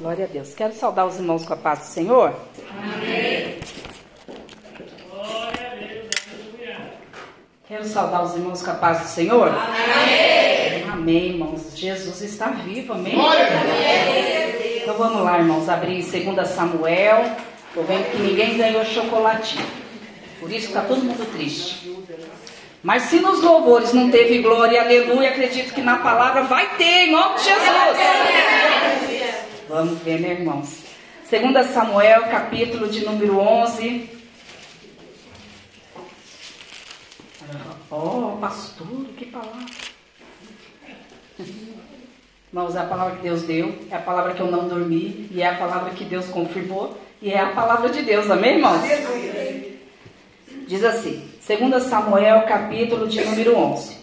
Glória a Deus. Quero saudar os irmãos com a paz do Senhor. Amém. Glória a Deus. Quero saudar os irmãos com a paz do Senhor. Amém. Amém, irmãos. Jesus está vivo. Amém. Glória a Deus. Então vamos lá, irmãos. Abrir 2 Samuel. Estou vendo que ninguém ganhou chocolatinho. Por isso está todo mundo triste. Mas se nos louvores não teve glória, aleluia, acredito que na palavra vai ter, em nome de Jesus. Vamos ver, né, irmãos? 2 Samuel, capítulo de número 11. Oh, pastor, que palavra. Irmãos, é a palavra que Deus deu, é a palavra que eu não dormi, e é a palavra que Deus confirmou, e é a palavra de Deus, amém, irmãos? Diz assim, 2 Samuel, capítulo de número 11.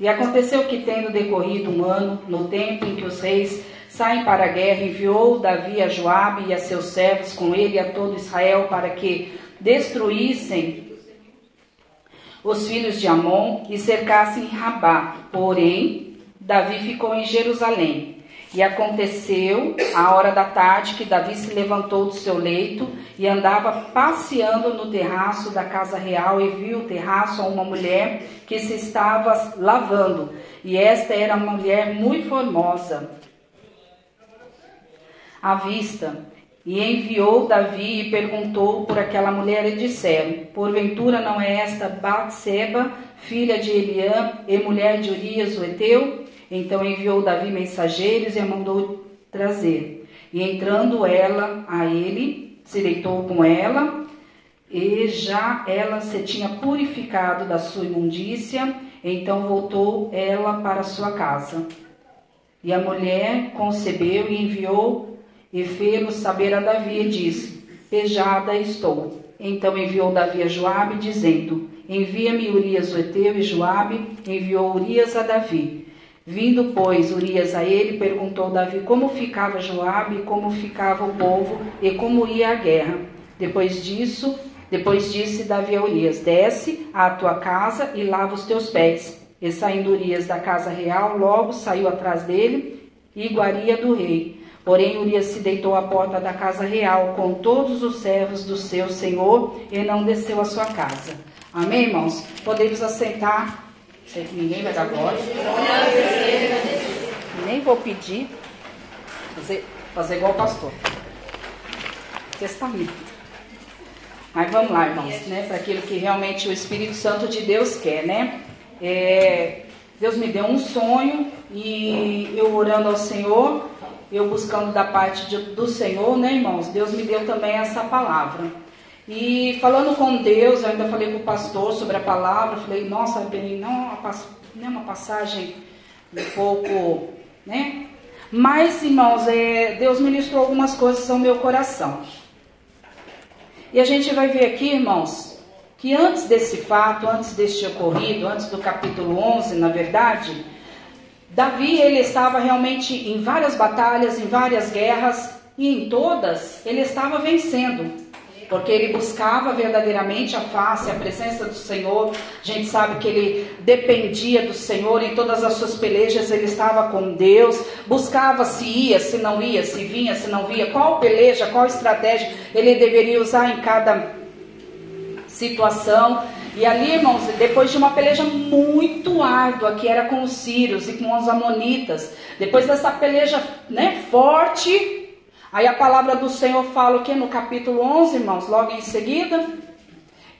E aconteceu que, tendo decorrido um ano, no tempo em que os reis saem para a guerra, enviou Davi a Joabe e a seus servos com ele a todo Israel para que destruíssem os filhos de Amon e cercassem Rabá. Porém, Davi ficou em Jerusalém. E aconteceu, à hora da tarde, que Davi se levantou do seu leito e andava passeando no terraço da casa real e viu o terraço a uma mulher que se estava lavando. E esta era uma mulher muito formosa à vista. E enviou Davi e perguntou por aquela mulher e disseram: Porventura não é esta Batseba, filha de Eliã e mulher de Urias o Eteu? Então enviou Davi mensageiros e a mandou trazer. E entrando ela a ele, se deitou com ela, e já ela se tinha purificado da sua imundícia, então voltou ela para sua casa. E a mulher concebeu e enviou e fê-lo saber a Davi e disse: Pejada estou. Então enviou Davi a Joabe, dizendo: Envia-me Urias o Eteu, e Joabe enviou Urias a Davi. Vindo, pois, Urias a ele, perguntou Davi como ficava Joabe, como ficava o povo e como ia a guerra. Depois disso, depois disse Davi a Urias: Desce à tua casa e lava os teus pés. E saindo Urias da casa real, logo saiu atrás dele, iguaria do rei. Porém, Urias se deitou à porta da casa real com todos os servos do seu senhor e não desceu à sua casa. Amém, irmãos? Podemos assentar. Sei que ninguém vai dar glória. Nem vou pedir. Fazer, fazer igual o pastor. Testamento. Mas vamos lá, irmãos, né? Para aquilo que realmente o Espírito Santo de Deus quer, né? É, Deus me deu um sonho e eu orando ao Senhor, eu buscando da parte de, do Senhor, né, irmãos? Deus me deu também essa palavra. E falando com Deus, eu ainda falei com o pastor sobre a palavra, falei, nossa, bem, não, não é uma passagem um pouco, né? Mas, irmãos, é, Deus ministrou algumas coisas ao meu coração. E a gente vai ver aqui, irmãos, que antes desse fato, antes deste ocorrido, antes do capítulo 11, na verdade, Davi, ele estava realmente em várias batalhas, em várias guerras, e em todas ele estava vencendo porque ele buscava verdadeiramente a face, a presença do Senhor. A gente sabe que ele dependia do Senhor em todas as suas pelejas, ele estava com Deus, buscava se ia, se não ia, se vinha, se não via, qual peleja, qual estratégia ele deveria usar em cada situação. E ali, irmãos, depois de uma peleja muito árdua, que era com os sírios e com os amonitas, depois dessa peleja né, forte, Aí a palavra do Senhor fala o que no capítulo 11, irmãos, logo em seguida,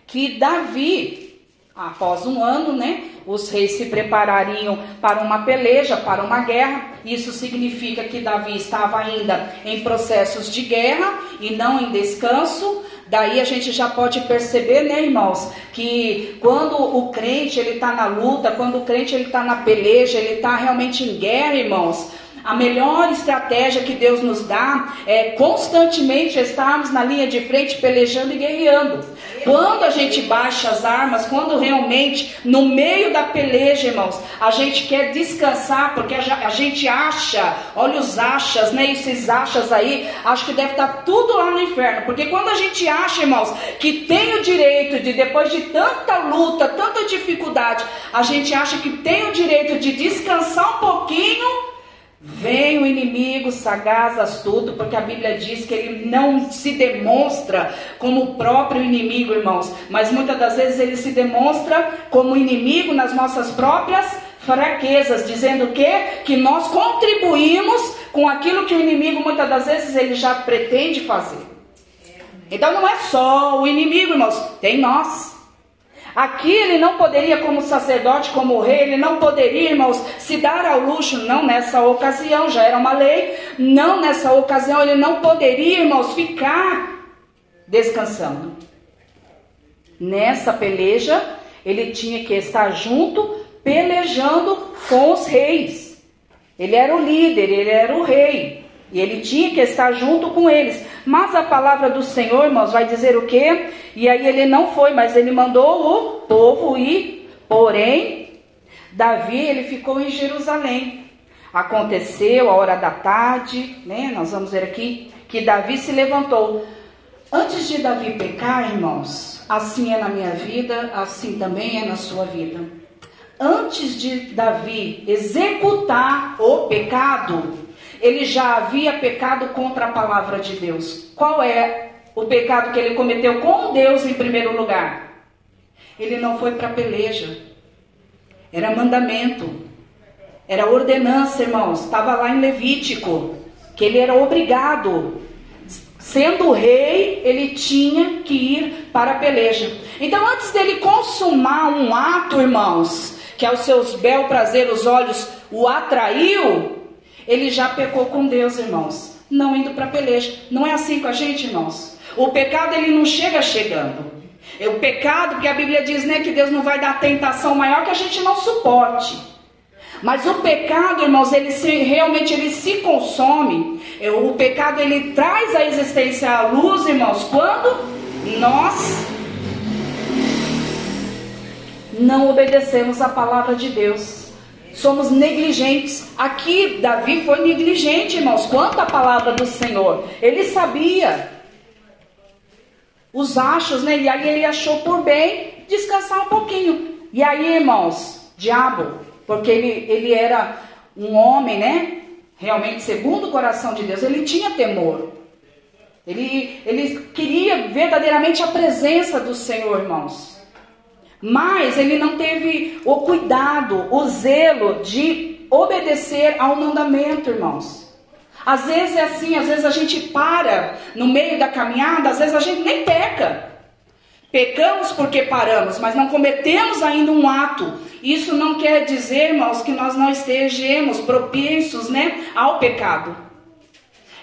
que Davi, após um ano, né, os reis se preparariam para uma peleja, para uma guerra. Isso significa que Davi estava ainda em processos de guerra e não em descanso. Daí a gente já pode perceber, né, irmãos, que quando o crente ele está na luta, quando o crente ele está na peleja, ele está realmente em guerra, irmãos, a melhor estratégia que Deus nos dá é constantemente estarmos na linha de frente pelejando e guerreando. Quando a gente baixa as armas, quando realmente no meio da peleja, irmãos, a gente quer descansar, porque a gente acha, olha os achas, né? Esses achas aí, acho que deve estar tudo lá no inferno. Porque quando a gente acha, irmãos, que tem o direito de, depois de tanta luta, tanta dificuldade, a gente acha que tem o direito de descansar um pouquinho Vem o inimigo sagaz, astuto, porque a Bíblia diz que ele não se demonstra como o próprio inimigo, irmãos, mas muitas das vezes ele se demonstra como inimigo nas nossas próprias fraquezas, dizendo que que nós contribuímos com aquilo que o inimigo muitas das vezes ele já pretende fazer. Então não é só o inimigo, irmãos, tem nós. Aqui ele não poderia, como sacerdote, como rei, ele não poderia, irmãos, se dar ao luxo, não nessa ocasião, já era uma lei, não nessa ocasião, ele não poderia, irmãos, ficar descansando. Nessa peleja, ele tinha que estar junto, pelejando com os reis. Ele era o líder, ele era o rei. E ele tinha que estar junto com eles. Mas a palavra do Senhor, irmãos, vai dizer o quê? E aí ele não foi, mas ele mandou o povo ir. Porém, Davi, ele ficou em Jerusalém. Aconteceu a hora da tarde, né? Nós vamos ver aqui que Davi se levantou. Antes de Davi pecar, irmãos, assim é na minha vida, assim também é na sua vida. Antes de Davi executar o pecado, ele já havia pecado contra a palavra de Deus. Qual é o pecado que ele cometeu com Deus em primeiro lugar? Ele não foi para peleja. Era mandamento. Era ordenança, irmãos. Estava lá em Levítico. Que ele era obrigado. Sendo rei, ele tinha que ir para a peleja. Então, antes dele consumar um ato, irmãos, que aos seus bel prazer os olhos o atraiu, ele já pecou com Deus, irmãos, não indo para a peleja. Não é assim com a gente, irmãos. O pecado ele não chega chegando. É o pecado, porque a Bíblia diz, né, que Deus não vai dar tentação maior que a gente não suporte. Mas o pecado, irmãos, ele se, realmente ele se consome. É, o pecado ele traz a existência à luz, irmãos, quando nós não obedecemos a palavra de Deus somos negligentes. Aqui, Davi foi negligente, irmãos, quanto à palavra do Senhor. Ele sabia os achos, né? E aí ele achou por bem descansar um pouquinho. E aí, irmãos, diabo, porque ele, ele era um homem, né? Realmente, segundo o coração de Deus, ele tinha temor. Ele, ele queria verdadeiramente a presença do Senhor, irmãos. Mas ele não teve o cuidado, o zelo de obedecer ao mandamento, irmãos. Às vezes é assim, às vezes a gente para no meio da caminhada, às vezes a gente nem peca. Pecamos porque paramos, mas não cometemos ainda um ato. Isso não quer dizer, irmãos, que nós não estejamos propensos né, ao pecado.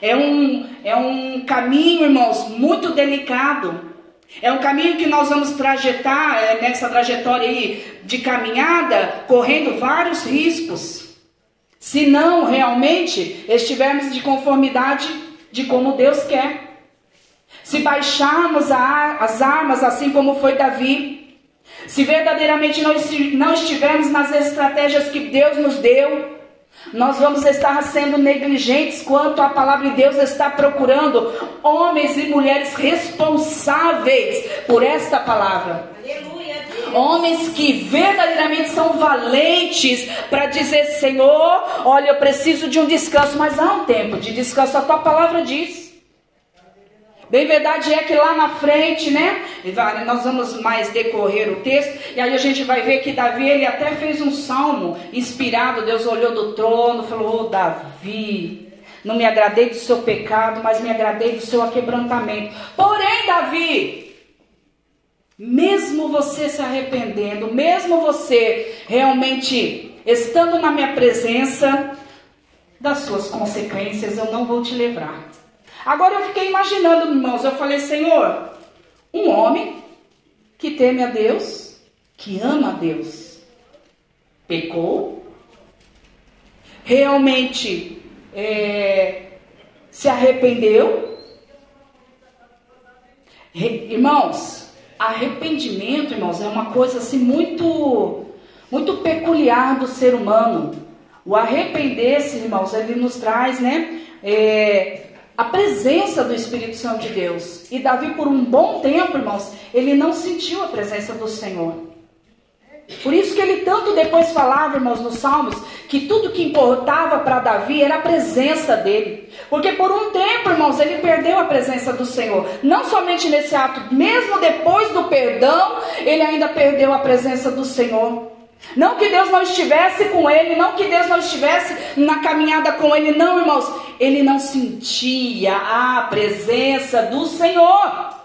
É um, é um caminho, irmãos, muito delicado. É um caminho que nós vamos trajetar é, nessa trajetória aí de caminhada, correndo vários riscos. Se não realmente estivermos de conformidade de como Deus quer. Se baixarmos a, as armas, assim como foi Davi. Se verdadeiramente não, não estivermos nas estratégias que Deus nos deu, nós vamos estar sendo negligentes quanto a palavra de Deus está procurando homens e mulheres responsáveis por esta palavra. Aleluia. Homens que verdadeiramente são valentes para dizer: Senhor, olha, eu preciso de um descanso, mas há um tempo de descanso, a tua palavra diz. Bem verdade é que lá na frente, né? Nós vamos mais decorrer o texto, e aí a gente vai ver que Davi, ele até fez um salmo inspirado. Deus olhou do trono, falou: oh, Davi, não me agradei do seu pecado, mas me agradei do seu aquebrantamento. Porém, Davi, mesmo você se arrependendo, mesmo você realmente estando na minha presença, das suas consequências eu não vou te livrar. Agora eu fiquei imaginando, irmãos, eu falei, Senhor, um homem que teme a Deus, que ama a Deus, pecou, realmente é, se arrependeu. Re, irmãos, arrependimento, irmãos, é uma coisa assim muito, muito peculiar do ser humano. O arrepender-se, irmãos, ele nos traz, né? É, a presença do Espírito Santo de Deus. E Davi, por um bom tempo, irmãos, ele não sentiu a presença do Senhor. Por isso que ele tanto depois falava, irmãos, nos Salmos, que tudo que importava para Davi era a presença dele. Porque por um tempo, irmãos, ele perdeu a presença do Senhor. Não somente nesse ato, mesmo depois do perdão, ele ainda perdeu a presença do Senhor. Não que Deus não estivesse com ele, não que Deus não estivesse na caminhada com ele, não, irmãos. Ele não sentia a presença do Senhor.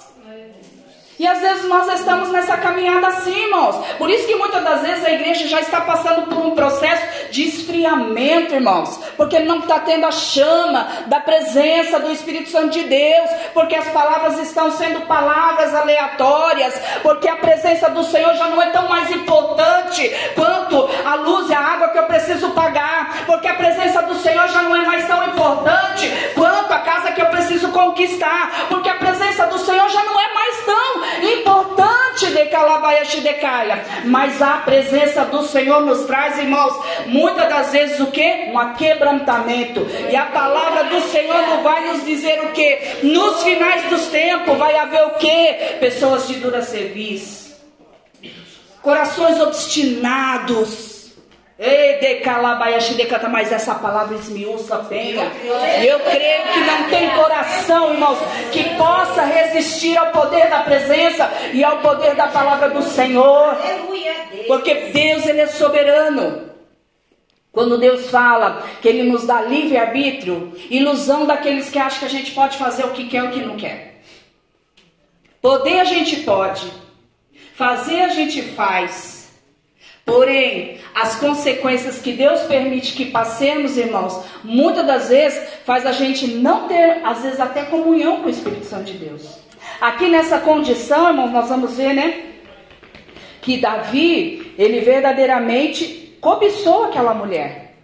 E às vezes nós estamos nessa caminhada assim, irmãos. Por isso que muitas das vezes a igreja já está passando por um processo de esfriamento, irmãos. Porque não está tendo a chama da presença do Espírito Santo de Deus. Porque as palavras estão sendo palavras aleatórias. Porque a presença do Senhor já não é tão mais importante quanto a luz e a água que eu preciso pagar. Porque a presença do Senhor já não é mais tão importante quanto a casa que eu preciso conquistar. Porque a presença do Senhor já não é mais tão importante de Calabaia Shidecaia. Mas a presença do Senhor nos traz, irmãos, muitas das vezes o que? Um aquebrantamento. E a palavra do Senhor não vai nos dizer o que? Nos finais dos tempos vai haver o que? Pessoas de dura serviço. Corações obstinados Ei, decata, mas essa palavra esmiuça bem. Eu creio que não tem coração, irmãos, que possa resistir ao poder da presença e ao poder da palavra do Senhor. Porque Deus, Ele é soberano. Quando Deus fala que Ele nos dá livre-arbítrio, ilusão daqueles que acham que a gente pode fazer o que quer ou o que não quer. Poder a gente pode, fazer a gente faz. Porém, as consequências que Deus permite que passemos, irmãos, muitas das vezes faz a gente não ter, às vezes, até comunhão com o Espírito Santo de Deus. Aqui nessa condição, irmãos, nós vamos ver, né? Que Davi, ele verdadeiramente cobiçou aquela mulher.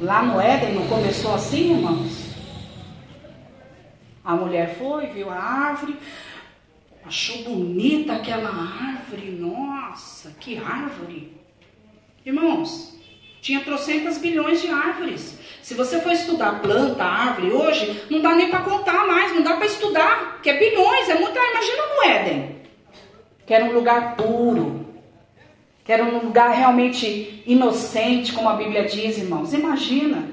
Lá no Éden não começou assim, irmãos? A mulher foi, viu a árvore, Achou bonita aquela árvore, nossa, que árvore. Irmãos, tinha trocentas bilhões de árvores. Se você for estudar planta, árvore hoje, não dá nem para contar mais, não dá para estudar, que é bilhões, é muita. Imagina no Éden, que era um lugar puro, que era um lugar realmente inocente, como a Bíblia diz, irmãos. Imagina.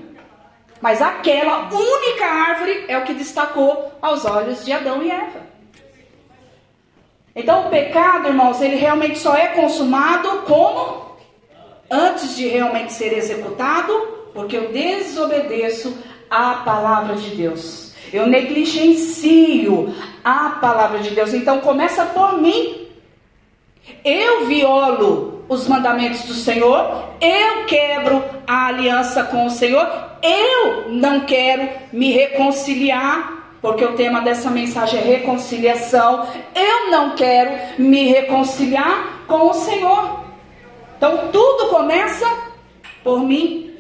Mas aquela única árvore é o que destacou aos olhos de Adão e Eva. Então o pecado, irmãos, ele realmente só é consumado como antes de realmente ser executado, porque eu desobedeço a palavra de Deus. Eu negligencio a palavra de Deus. Então começa por mim. Eu violo os mandamentos do Senhor, eu quebro a aliança com o Senhor, eu não quero me reconciliar porque o tema dessa mensagem é reconciliação. Eu não quero me reconciliar com o Senhor. Então tudo começa por mim.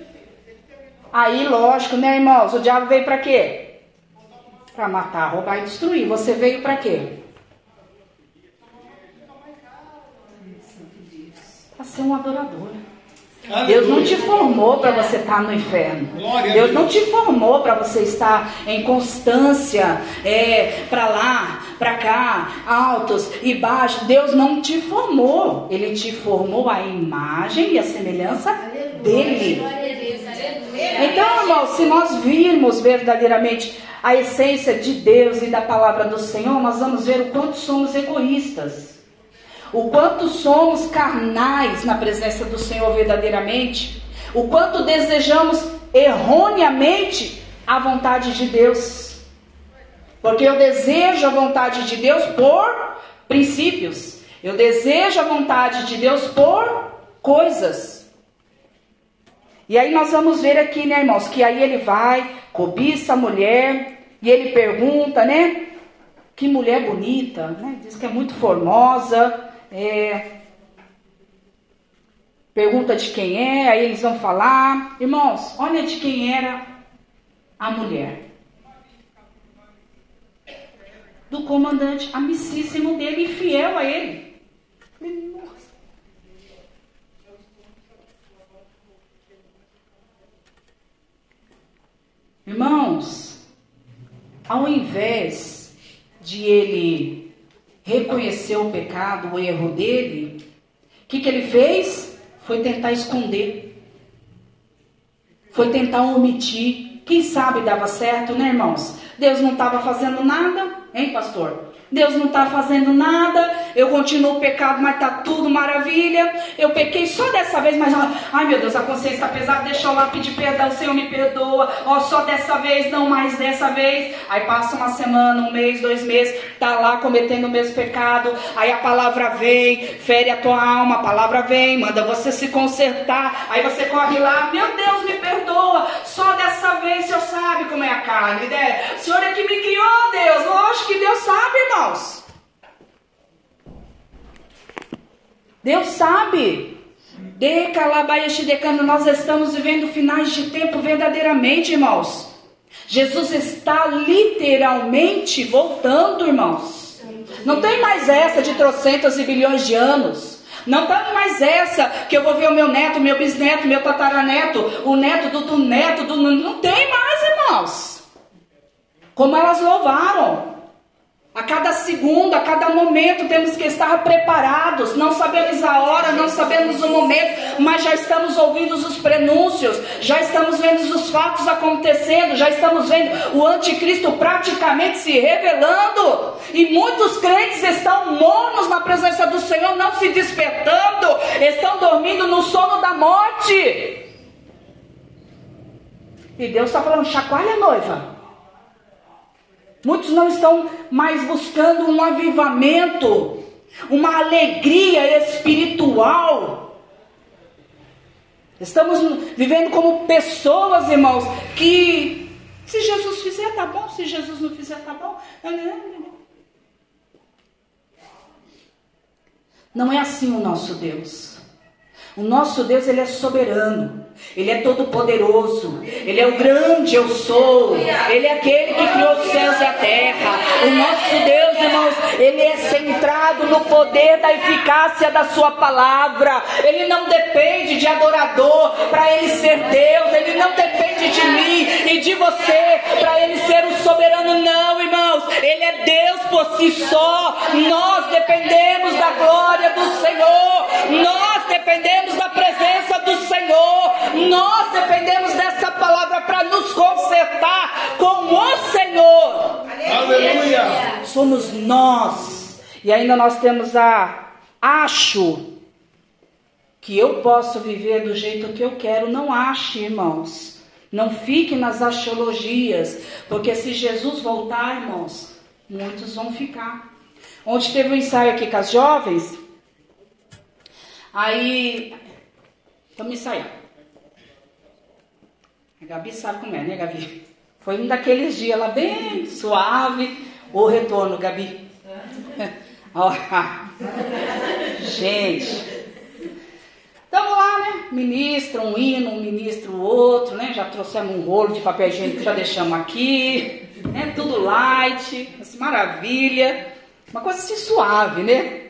Aí, lógico, né, irmãos? O diabo veio para quê? Para matar, roubar e destruir. Você veio para quê? Para ser um adorador. Deus não te formou para você estar tá no inferno. Deus não te formou para você estar em constância, é, para lá, para cá, altos e baixos. Deus não te formou. Ele te formou a imagem e a semelhança dele. Então, irmão, se nós virmos verdadeiramente a essência de Deus e da palavra do Senhor, nós vamos ver o quanto somos egoístas o quanto somos carnais na presença do Senhor verdadeiramente, o quanto desejamos erroneamente a vontade de Deus. Porque eu desejo a vontade de Deus por princípios, eu desejo a vontade de Deus por coisas. E aí nós vamos ver aqui, né, irmãos, que aí ele vai, cobiça a mulher, e ele pergunta, né? Que mulher bonita, né? Diz que é muito formosa. É, pergunta de quem é, aí eles vão falar. Irmãos, olha de quem era a mulher. Do comandante amicíssimo dele e fiel a ele. Irmãos, ao invés de ele reconheceu o pecado, o erro dele, o que, que ele fez? Foi tentar esconder. Foi tentar omitir. Quem sabe dava certo, né, irmãos? Deus não estava fazendo nada, hein, pastor? Deus não está fazendo nada, eu continuo pecado, mas está tudo maravilha. Eu pequei só dessa vez, mas ai meu Deus, a consciência está pesada, deixa eu lá pedir perdão, o Senhor me perdoa. Ó, só dessa vez, não mais dessa vez. Aí passa uma semana, um mês, dois meses, tá lá cometendo o mesmo pecado. Aí a palavra vem, fere a tua alma, a palavra vem, manda você se consertar. Aí você corre lá, meu Deus, me perdoa. Só dessa vez o Senhor sabe como é a carne, né? O Senhor é que me criou, Deus. Lógico que Deus sabe, irmão irmãos? Deus sabe. De decano, nós estamos vivendo finais de tempo verdadeiramente, irmãos. Jesus está literalmente voltando, irmãos. Não tem mais essa de trocentos e bilhões de anos. Não tem mais essa que eu vou ver o meu neto, meu bisneto, meu tataraneto, o neto do, do neto do. Não tem mais, irmãos. Como elas louvaram. A cada segundo, a cada momento temos que estar preparados. Não sabemos a hora, não sabemos o momento, mas já estamos ouvindo os prenúncios, já estamos vendo os fatos acontecendo, já estamos vendo o anticristo praticamente se revelando. E muitos crentes estão mornos na presença do Senhor, não se despertando, estão dormindo no sono da morte. E Deus está falando: chacoalha, noiva. Muitos não estão mais buscando um avivamento, uma alegria espiritual. Estamos vivendo como pessoas, irmãos, que se Jesus fizer, tá bom, se Jesus não fizer, tá bom. Não é assim o nosso Deus. O nosso Deus, ele é soberano. Ele é todo poderoso. Ele é o grande eu sou. Ele é aquele que criou os céus e a terra. O nosso Deus, irmãos, ele é centrado no poder da eficácia da sua palavra. Ele não depende de adorador para ele ser Deus. Ele não depende de mim e de você para ele ser soberano. Não, irmãos. Ele é Deus por si só. Nós dependemos da glória do Senhor. Nós dependemos da presença do Senhor. Nós dependemos dessa palavra para nos consertar com o Senhor. Aleluia. Somos nós. E ainda nós temos a acho que eu posso viver do jeito que eu quero. Não ache, irmãos. Não fique nas axiologias, porque se Jesus voltar, irmãos, muitos vão ficar. Ontem teve um ensaio aqui com as jovens. Aí, estamos ensaiando. A Gabi sabe como é, né, Gabi? Foi um daqueles dias lá bem suave. O retorno, Gabi. Gente. Estamos lá, né? Ministro, um hino, um ministro, outro, né? Já trouxemos um rolo de papel higiênico, já deixamos aqui. Né? Tudo light, assim, maravilha. Uma coisa assim suave, né?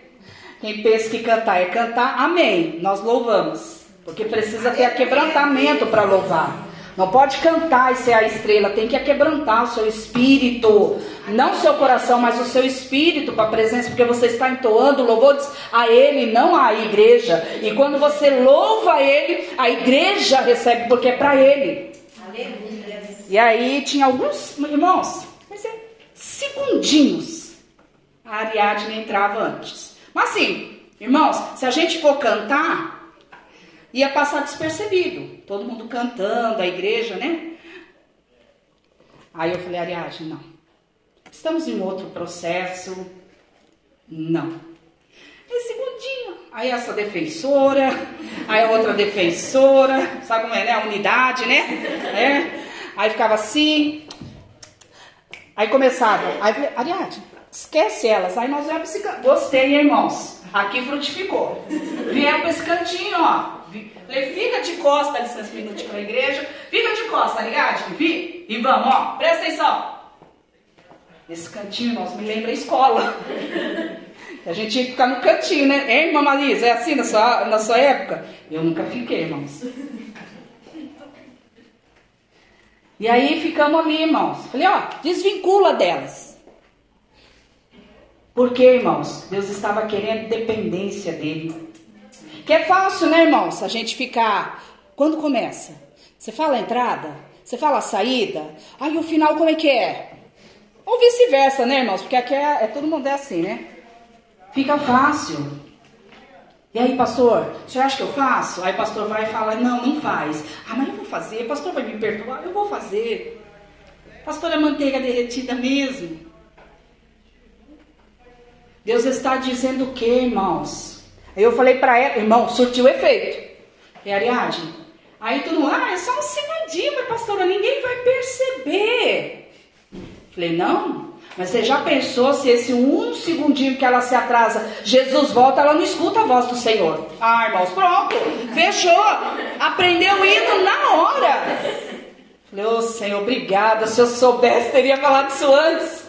Quem pensa que cantar é cantar, amém. Nós louvamos. Porque precisa ter quebrantamento para louvar. Não pode cantar e ser a estrela, tem que aquebrantar o seu espírito, não seu coração, mas o seu espírito para a presença, porque você está entoando louvores a Ele, não à igreja. E quando você louva a Ele, a igreja recebe, porque é para Ele. Aleluia. E aí tinha alguns irmãos, mas é segundinhos. A Ariadne entrava antes. Mas assim, irmãos, se a gente for cantar, ia passar despercebido. Todo mundo cantando, a igreja, né? Aí eu falei, Ariadne, não. Estamos em outro processo. Não. E segundinho. Aí essa defensora, aí outra defensora, sabe como é, né? A unidade, né? É. Aí ficava assim. Aí começava. Aí Ariadne, esquece elas. Aí nós viemos esse Gostei, irmãos. Aqui frutificou. Viemos para esse cantinho, ó. Falei, fica de costa, licença minutinho para a igreja. Fica de costa? Vi? E vamos, ó, presta atenção. Esse cantinho, nossa, me lembra a escola. A gente tinha que ficar no cantinho, né? Hein, irmã Marisa? É assim na sua, na sua época? Eu nunca fiquei, irmãos. E aí ficamos ali, irmãos. Falei, ó, desvincula delas. Porque, irmãos, Deus estava querendo dependência dele. Que é fácil, né, irmãos? A gente ficar. Quando começa? Você fala a entrada? Você fala a saída? Aí o final como é que é? Ou vice-versa, né, irmãos? Porque aqui é, é, todo mundo é assim, né? Fica fácil. E aí, pastor, você acha que eu faço? Aí o pastor vai e fala, não, não faz. Ah, mas eu vou fazer. O pastor vai me perdoar? Eu vou fazer. Pastor, é manteiga derretida mesmo. Deus está dizendo o que, irmãos? Eu falei para ela, irmão, surtiu efeito. É Ariadne. Aí todo mundo, ah, é só um segundinho, mas pastora, ninguém vai perceber. Falei, não, mas você já pensou se esse um segundinho que ela se atrasa, Jesus volta, ela não escuta a voz do Senhor? Ah, irmãos, pronto, fechou. Aprendeu o hino na hora. Falei, ô oh, Senhor, obrigada. Se eu soubesse, teria falado isso antes.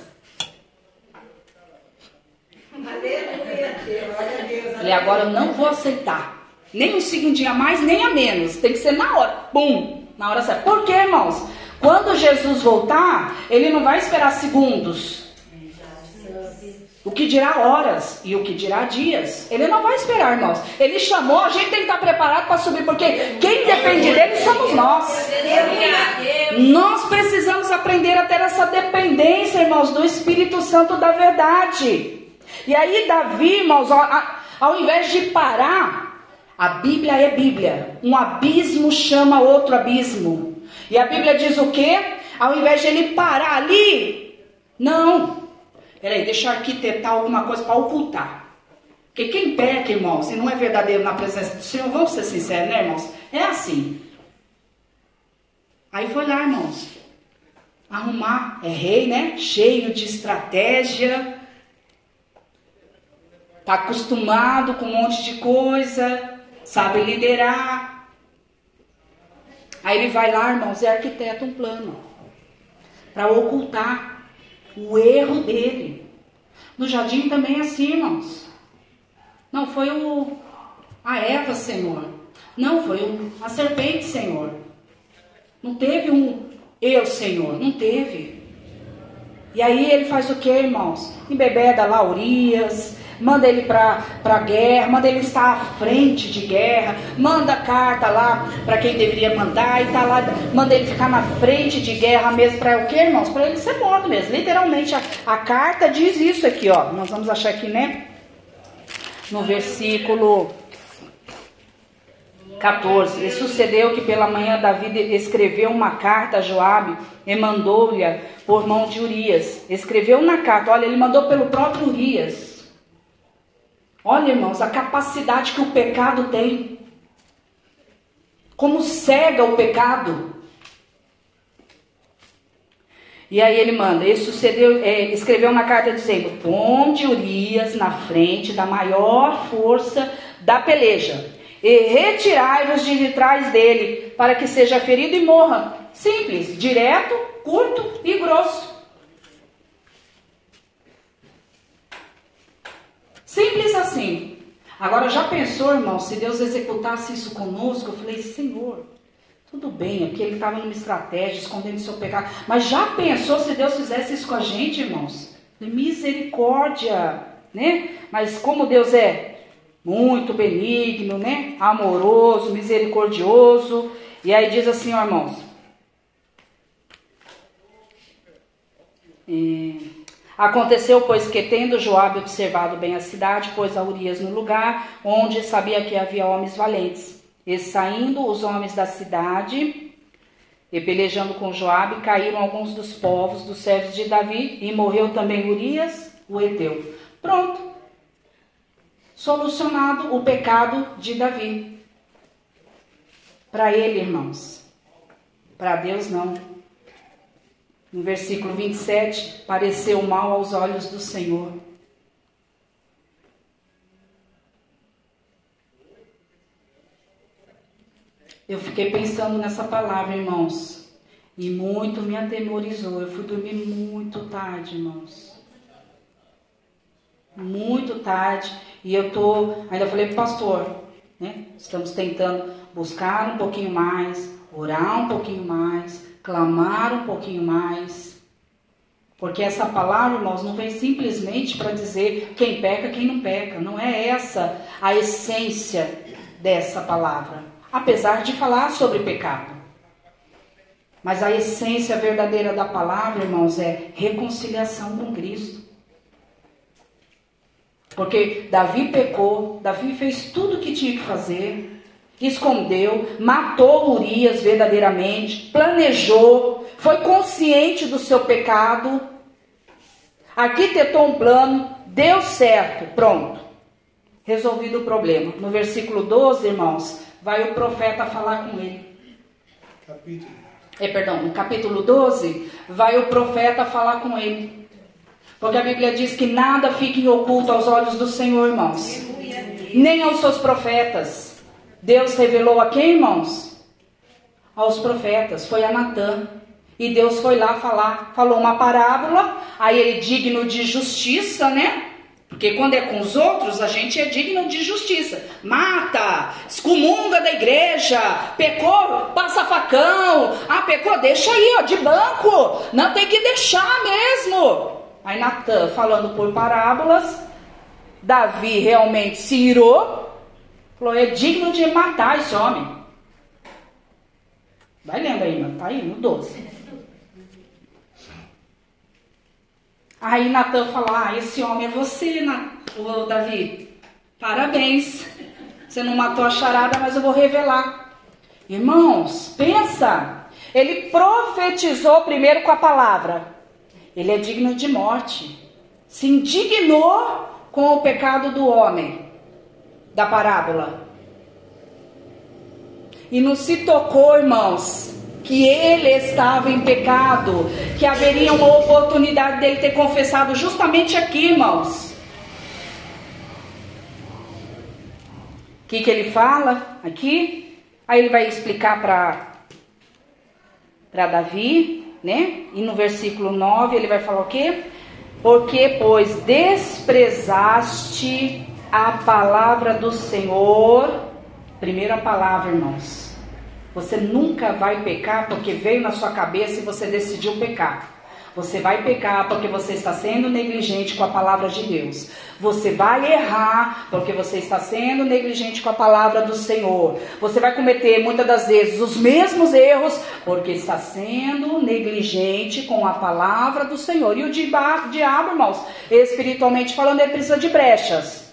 Falei, agora eu não vou aceitar. Nem um segundinho a mais, nem a menos. Tem que ser na hora. Pum! Na hora certa. Por quê, irmãos? Quando Jesus voltar, ele não vai esperar segundos. O que dirá horas e o que dirá dias. Ele não vai esperar, irmãos. Ele chamou, a gente tem que estar preparado para subir, porque quem depende dele somos nós. Nós precisamos aprender a ter essa dependência, irmãos, do Espírito Santo da verdade. E aí, Davi, irmãos, ao invés de parar, a Bíblia é Bíblia. Um abismo chama outro abismo. E a Bíblia diz o quê? Ao invés de ele parar ali, não. Peraí, deixa eu arquitetar alguma coisa para ocultar. Porque quem peca, irmãos, e não é verdadeiro na presença do Senhor, vamos ser sinceros, né, irmãos? É assim. Aí foi lá, irmãos. Arrumar. É rei, né? Cheio de estratégia Está acostumado com um monte de coisa, sabe liderar. Aí ele vai lá, irmãos, e arquiteta um plano para ocultar o erro dele. No jardim também é assim, irmãos. Não foi o, a Eva, Senhor. Não foi o, a serpente, Senhor. Não teve um eu, Senhor. Não teve. E aí ele faz o que, irmãos? Embebeda lá Urias, manda ele para a guerra, manda ele estar à frente de guerra, manda carta lá para quem deveria mandar e tá lá, manda ele ficar na frente de guerra mesmo para o que, irmãos? Para ele ser morto mesmo. Literalmente a, a carta diz isso aqui, ó. Nós vamos achar aqui, né? No versículo 14. E sucedeu que pela manhã Davi escreveu uma carta a Joabe e mandou-lhe por mão de Urias. Escreveu na carta, olha, ele mandou pelo próprio Urias. Olha, irmãos, a capacidade que o pecado tem. Como cega o pecado. E aí ele manda, ele sucedeu, é, escreveu na carta dizendo: Ponde Urias na frente da maior força da peleja, e retirai-vos de trás dele, para que seja ferido e morra. Simples, direto, curto e grosso. Simples assim. Agora, já pensou, irmão, se Deus executasse isso conosco? Eu falei, Senhor, tudo bem, aqui ele estava numa estratégia, escondendo seu pecado. Mas já pensou se Deus fizesse isso com a gente, irmãos? Misericórdia, né? Mas como Deus é muito benigno, né? Amoroso, misericordioso. E aí diz assim, ó, irmãos. É... Aconteceu, pois, que tendo Joabe observado bem a cidade, pôs a Urias no lugar onde sabia que havia homens valentes. E saindo os homens da cidade e pelejando com Joabe, caíram alguns dos povos dos servos de Davi e morreu também Urias, o Eteu. Pronto. Solucionado o pecado de Davi. Para ele, irmãos. Para Deus não. No versículo 27, pareceu mal aos olhos do Senhor. Eu fiquei pensando nessa palavra, irmãos, e muito me atemorizou. Eu fui dormir muito tarde, irmãos. Muito tarde, e eu tô, ainda falei pastor, né? Estamos tentando buscar um pouquinho mais, orar um pouquinho mais, clamar um pouquinho mais. Porque essa palavra, irmãos, não vem simplesmente para dizer quem peca, quem não peca. Não é essa a essência dessa palavra. Apesar de falar sobre pecado. Mas a essência verdadeira da palavra, irmãos, é reconciliação com Cristo. Porque Davi pecou, Davi fez tudo o que tinha que fazer, escondeu, matou Urias verdadeiramente, planejou, foi consciente do seu pecado, arquitetou um plano, deu certo, pronto. Resolvido o problema. No versículo 12, irmãos, vai o profeta falar com ele. Capítulo. É, perdão, no capítulo 12, vai o profeta falar com ele. Porque a Bíblia diz que nada fique oculto aos olhos do Senhor, irmãos. Nem aos seus profetas. Deus revelou a quem, irmãos? Aos profetas. Foi a Natã. E Deus foi lá falar, falou uma parábola, aí ele digno de justiça, né? Porque quando é com os outros, a gente é digno de justiça. Mata, excomunga da igreja, pecou, passa facão. Ah, pecou, deixa aí, ó, de banco. Não tem que deixar mesmo. Aí Natan, falando por parábolas, Davi realmente se irou, falou: é digno de matar esse homem. Vai lendo aí, mano, tá aí no 12. Aí Natan fala: ah, esse homem é você, Ô, Davi. Parabéns. Você não matou a charada, mas eu vou revelar. Irmãos, pensa. Ele profetizou primeiro com a palavra. Ele é digno de morte. Se indignou com o pecado do homem, da parábola. E não se tocou, irmãos, que ele estava em pecado, que haveria uma oportunidade dele ter confessado justamente aqui, irmãos. O que, que ele fala aqui? Aí ele vai explicar para Davi né? E no versículo 9 ele vai falar o quê? Porque, pois, desprezaste a palavra do Senhor. Primeira palavra, irmãos. Você nunca vai pecar porque veio na sua cabeça e você decidiu pecar. Você vai pecar porque você está sendo negligente com a palavra de Deus. Você vai errar porque você está sendo negligente com a palavra do Senhor. Você vai cometer muitas das vezes os mesmos erros porque está sendo negligente com a palavra do Senhor. E o diabo, irmãos, espiritualmente falando, ele precisa de brechas.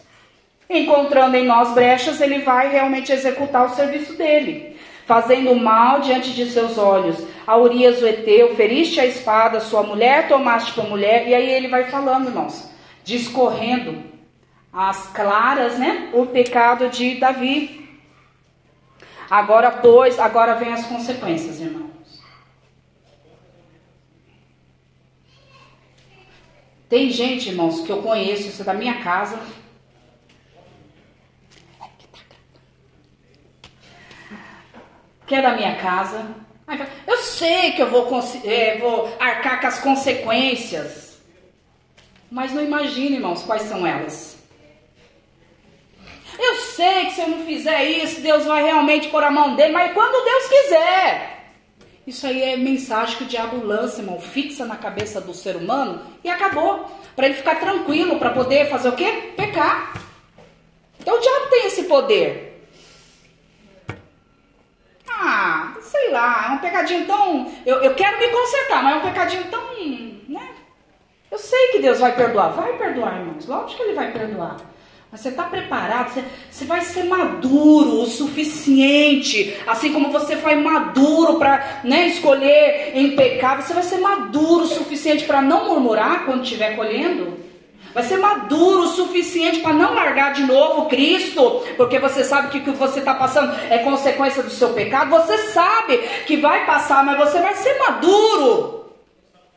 Encontrando em nós brechas, ele vai realmente executar o serviço dele fazendo mal diante de seus olhos. A Urias o Eteu, feriste a espada, sua mulher tomaste por mulher, e aí ele vai falando, irmãos, discorrendo as claras, né, o pecado de Davi. Agora, pois, agora vem as consequências, irmãos. Tem gente, irmãos, que eu conheço, isso é da minha casa, que é da minha casa. Eu sei que eu vou, é, vou arcar com as consequências, mas não imagine, irmãos, quais são elas. Eu sei que se eu não fizer isso, Deus vai realmente pôr a mão dele, mas quando Deus quiser. Isso aí é mensagem que o diabo lança, irmão, fixa na cabeça do ser humano e acabou. Para ele ficar tranquilo, para poder fazer o quê? Pecar. Então o diabo tem esse poder. Ah, sei lá, é um pecadinho tão. Eu, eu quero me consertar, mas é um pecadinho tão. né? Eu sei que Deus vai perdoar. Vai perdoar, irmãos. Lógico que Ele vai perdoar. Mas você está preparado, você, você, vai ser maduro o suficiente, assim como você foi maduro para né, escolher em pecado, você vai ser maduro o suficiente para não murmurar quando estiver colhendo. Vai ser maduro o suficiente para não largar de novo Cristo, porque você sabe que o que você está passando é consequência do seu pecado. Você sabe que vai passar, mas você vai ser maduro.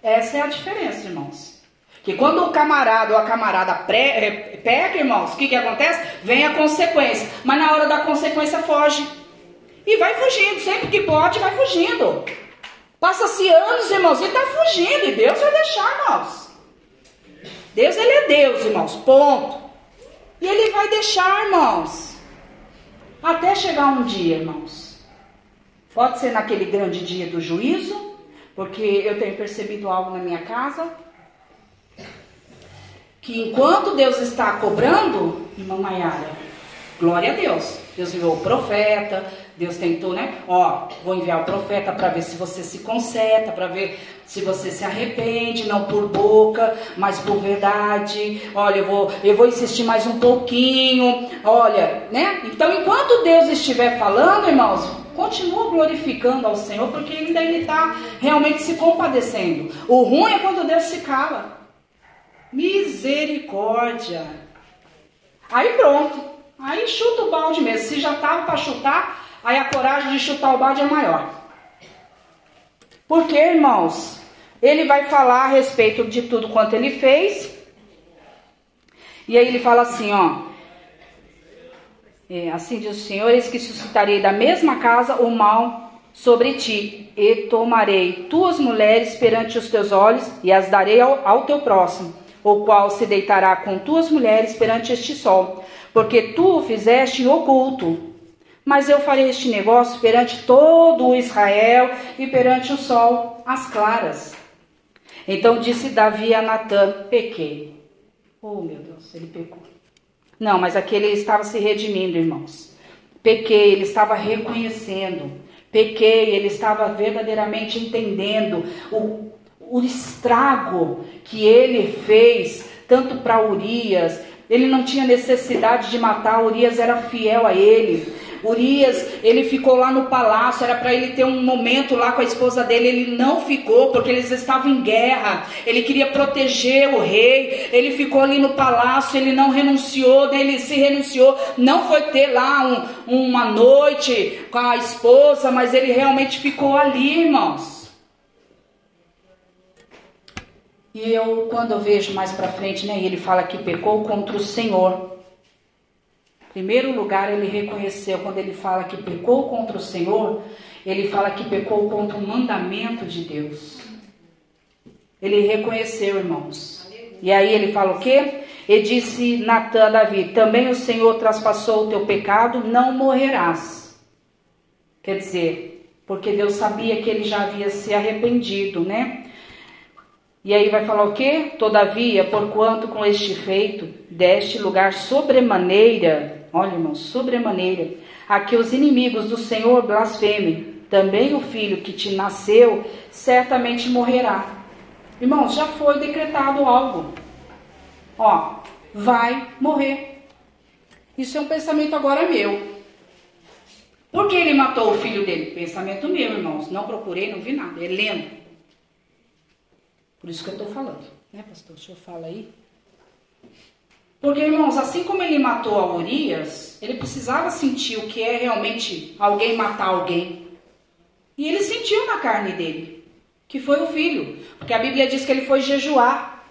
Essa é a diferença, irmãos. Que quando o camarada ou a camarada pré, é, peca, irmãos, o que, que acontece? Vem a consequência. Mas na hora da consequência foge. E vai fugindo. Sempre que pode, vai fugindo. Passa-se anos, irmãos, e está fugindo. E Deus vai deixar, irmãos. Deus, ele é Deus, irmãos, ponto. E ele vai deixar, irmãos, até chegar um dia, irmãos. Pode ser naquele grande dia do juízo, porque eu tenho percebido algo na minha casa. que enquanto Deus está cobrando, irmã Maiara, glória a Deus. Deus enviou o profeta, Deus tentou, né? Ó, vou enviar o profeta para ver se você se conserta, para ver se você se arrepende, não por boca, mas por verdade. Olha, eu vou, eu vou insistir mais um pouquinho. Olha, né? Então, enquanto Deus estiver falando, irmãos, continua glorificando ao Senhor, porque ainda Ele está realmente se compadecendo. O ruim é quando Deus se cala. Misericórdia. Aí pronto. Aí chuta o balde mesmo. Se já estava para chutar, aí a coragem de chutar o balde é maior. Porque, irmãos, ele vai falar a respeito de tudo quanto ele fez. E aí ele fala assim, ó. É, assim diz o Senhor, eis que suscitarei da mesma casa o mal sobre ti, e tomarei tuas mulheres perante os teus olhos, e as darei ao, ao teu próximo, o qual se deitará com tuas mulheres perante este sol porque tu o fizeste oculto. Mas eu farei este negócio perante todo o Israel e perante o sol, as claras. Então disse Davi a Natã: Pequei. Oh, meu Deus, ele pecou. Não, mas aqui ele estava se redimindo, irmãos. Pequei, ele estava reconhecendo. Pequei, ele estava verdadeiramente entendendo o, o estrago que ele fez, tanto para Urias ele não tinha necessidade de matar, Urias era fiel a ele. Urias, ele ficou lá no palácio, era para ele ter um momento lá com a esposa dele, ele não ficou, porque eles estavam em guerra, ele queria proteger o rei, ele ficou ali no palácio, ele não renunciou, ele se renunciou, não foi ter lá um, uma noite com a esposa, mas ele realmente ficou ali, irmãos. E eu, quando eu vejo mais para frente, né, ele fala que pecou contra o Senhor. Primeiro lugar, ele reconheceu, quando ele fala que pecou contra o Senhor, ele fala que pecou contra o mandamento de Deus. Ele reconheceu, irmãos. E aí ele fala o quê? E disse Natan a Davi: Também o Senhor traspassou o teu pecado, não morrerás. Quer dizer, porque Deus sabia que ele já havia se arrependido, né? E aí vai falar o quê? Todavia, porquanto com este feito deste lugar sobremaneira, olha irmão, sobremaneira, a que os inimigos do Senhor blasfemem, também o filho que te nasceu certamente morrerá. Irmãos, já foi decretado algo. Ó, vai morrer. Isso é um pensamento agora meu. Por que ele matou o filho dele? Pensamento meu, irmãos. Não procurei, não vi nada. É lendo. Por isso que eu estou falando, né, pastor? O senhor fala aí. Porque, irmãos, assim como ele matou a Urias, ele precisava sentir o que é realmente alguém matar alguém. E ele sentiu na carne dele, que foi o filho. Porque a Bíblia diz que ele foi jejuar.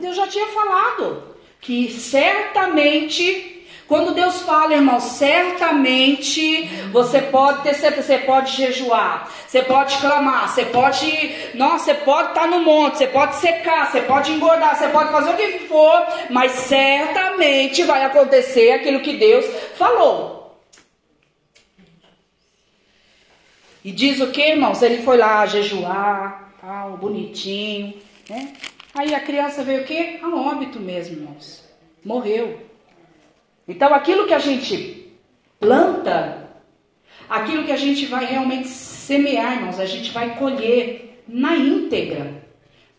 Deus já tinha falado que certamente quando Deus fala, irmão, certamente você pode ter certeza, você pode jejuar, você pode clamar, você pode, nossa, você pode estar no monte, você pode secar, você pode engordar, você pode fazer o que for, mas certamente vai acontecer aquilo que Deus falou. E diz o que, irmãos? Ele foi lá jejuar, tal, bonitinho, né? Aí a criança veio o quê? A óbito mesmo, irmãos. Morreu. Então, aquilo que a gente planta, aquilo que a gente vai realmente semear, irmãos, a gente vai colher na íntegra,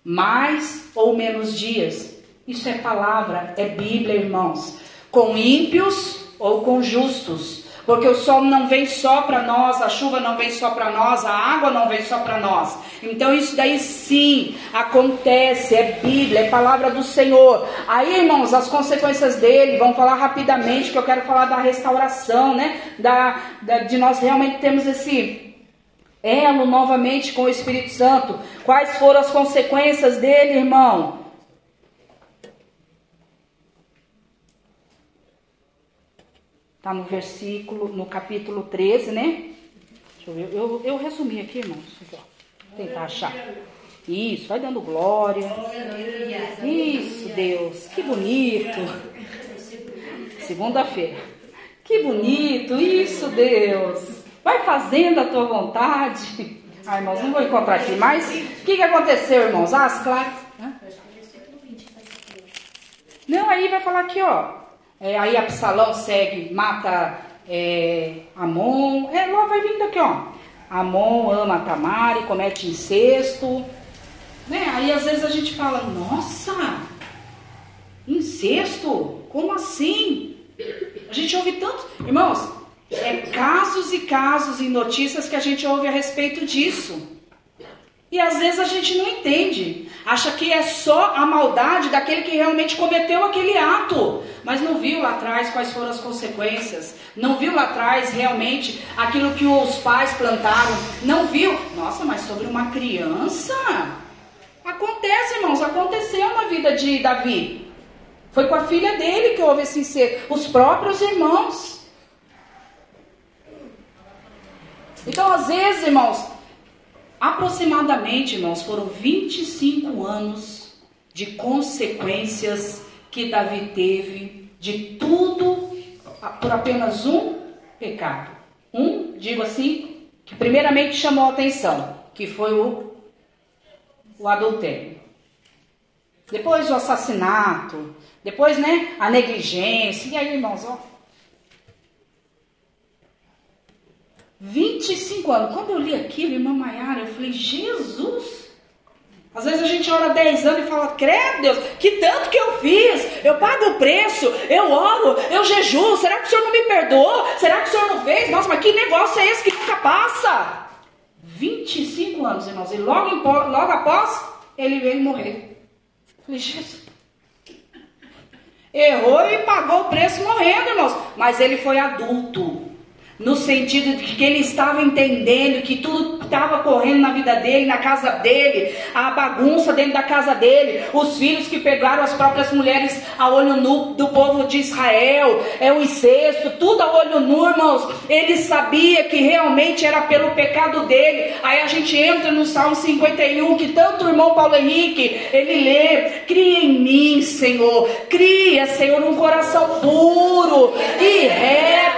mais ou menos dias. Isso é palavra, é Bíblia, irmãos. Com ímpios ou com justos. Porque o sol não vem só para nós, a chuva não vem só para nós, a água não vem só para nós. Então isso daí sim acontece, é Bíblia, é palavra do Senhor. Aí, irmãos, as consequências dele, vamos falar rapidamente, que eu quero falar da restauração, né? Da, da de nós realmente temos esse elo novamente com o Espírito Santo. Quais foram as consequências dele, irmão? Está no versículo, no capítulo 13, né? Deixa eu ver. Eu, eu resumi aqui, irmãos. Tentar achar. Isso, vai dando glória. Isso, Deus. Que bonito. Segunda-feira. Que bonito. Isso, Deus. Vai fazendo a tua vontade. Ah, irmãos, não vou encontrar aqui. Mas o que, que aconteceu, irmãos? As claras. Não, aí vai falar aqui, ó. É, aí Absalão segue, mata é, Amon. É, lá vai vindo aqui, ó. Amon ama Tamar comete incesto. Né? Aí às vezes a gente fala, nossa, incesto? Como assim? A gente ouve tanto. Irmãos, é casos e casos e notícias que a gente ouve a respeito disso. E às vezes a gente não entende. Acha que é só a maldade daquele que realmente cometeu aquele ato. Mas não viu lá atrás quais foram as consequências. Não viu lá atrás realmente aquilo que os pais plantaram. Não viu. Nossa, mas sobre uma criança? Acontece, irmãos. Aconteceu na vida de Davi. Foi com a filha dele que houve esse ser. Os próprios irmãos. Então, às vezes, irmãos, Aproximadamente, irmãos, foram 25 anos de consequências que Davi teve de tudo por apenas um pecado. Um, digo assim, que primeiramente chamou a atenção, que foi o, o adultério. Depois o assassinato, depois, né, a negligência. E aí, irmãos, ó, 25 anos. Quando eu li aquilo, irmã Maiara, eu falei, Jesus! Às vezes a gente ora 10 anos e fala, credo Deus, que tanto que eu fiz, eu pago o preço, eu oro, eu jejuo, será que o Senhor não me perdoou? Será que o Senhor não fez? Nossa, mas que negócio é esse que nunca passa? 25 anos, irmãos, e logo, logo após, ele veio morrer. Falei, Jesus, errou e pagou o preço morrendo, irmãos, mas ele foi adulto no sentido de que ele estava entendendo que tudo estava correndo na vida dele, na casa dele, a bagunça dentro da casa dele, os filhos que pegaram as próprias mulheres a olho nu do povo de Israel, é o incesto, tudo a olho nu, irmãos. Ele sabia que realmente era pelo pecado dele. Aí a gente entra no Salmo 51, que tanto o irmão Paulo Henrique, ele lê: Cria em mim, Senhor, cria, Senhor, um coração puro e reto,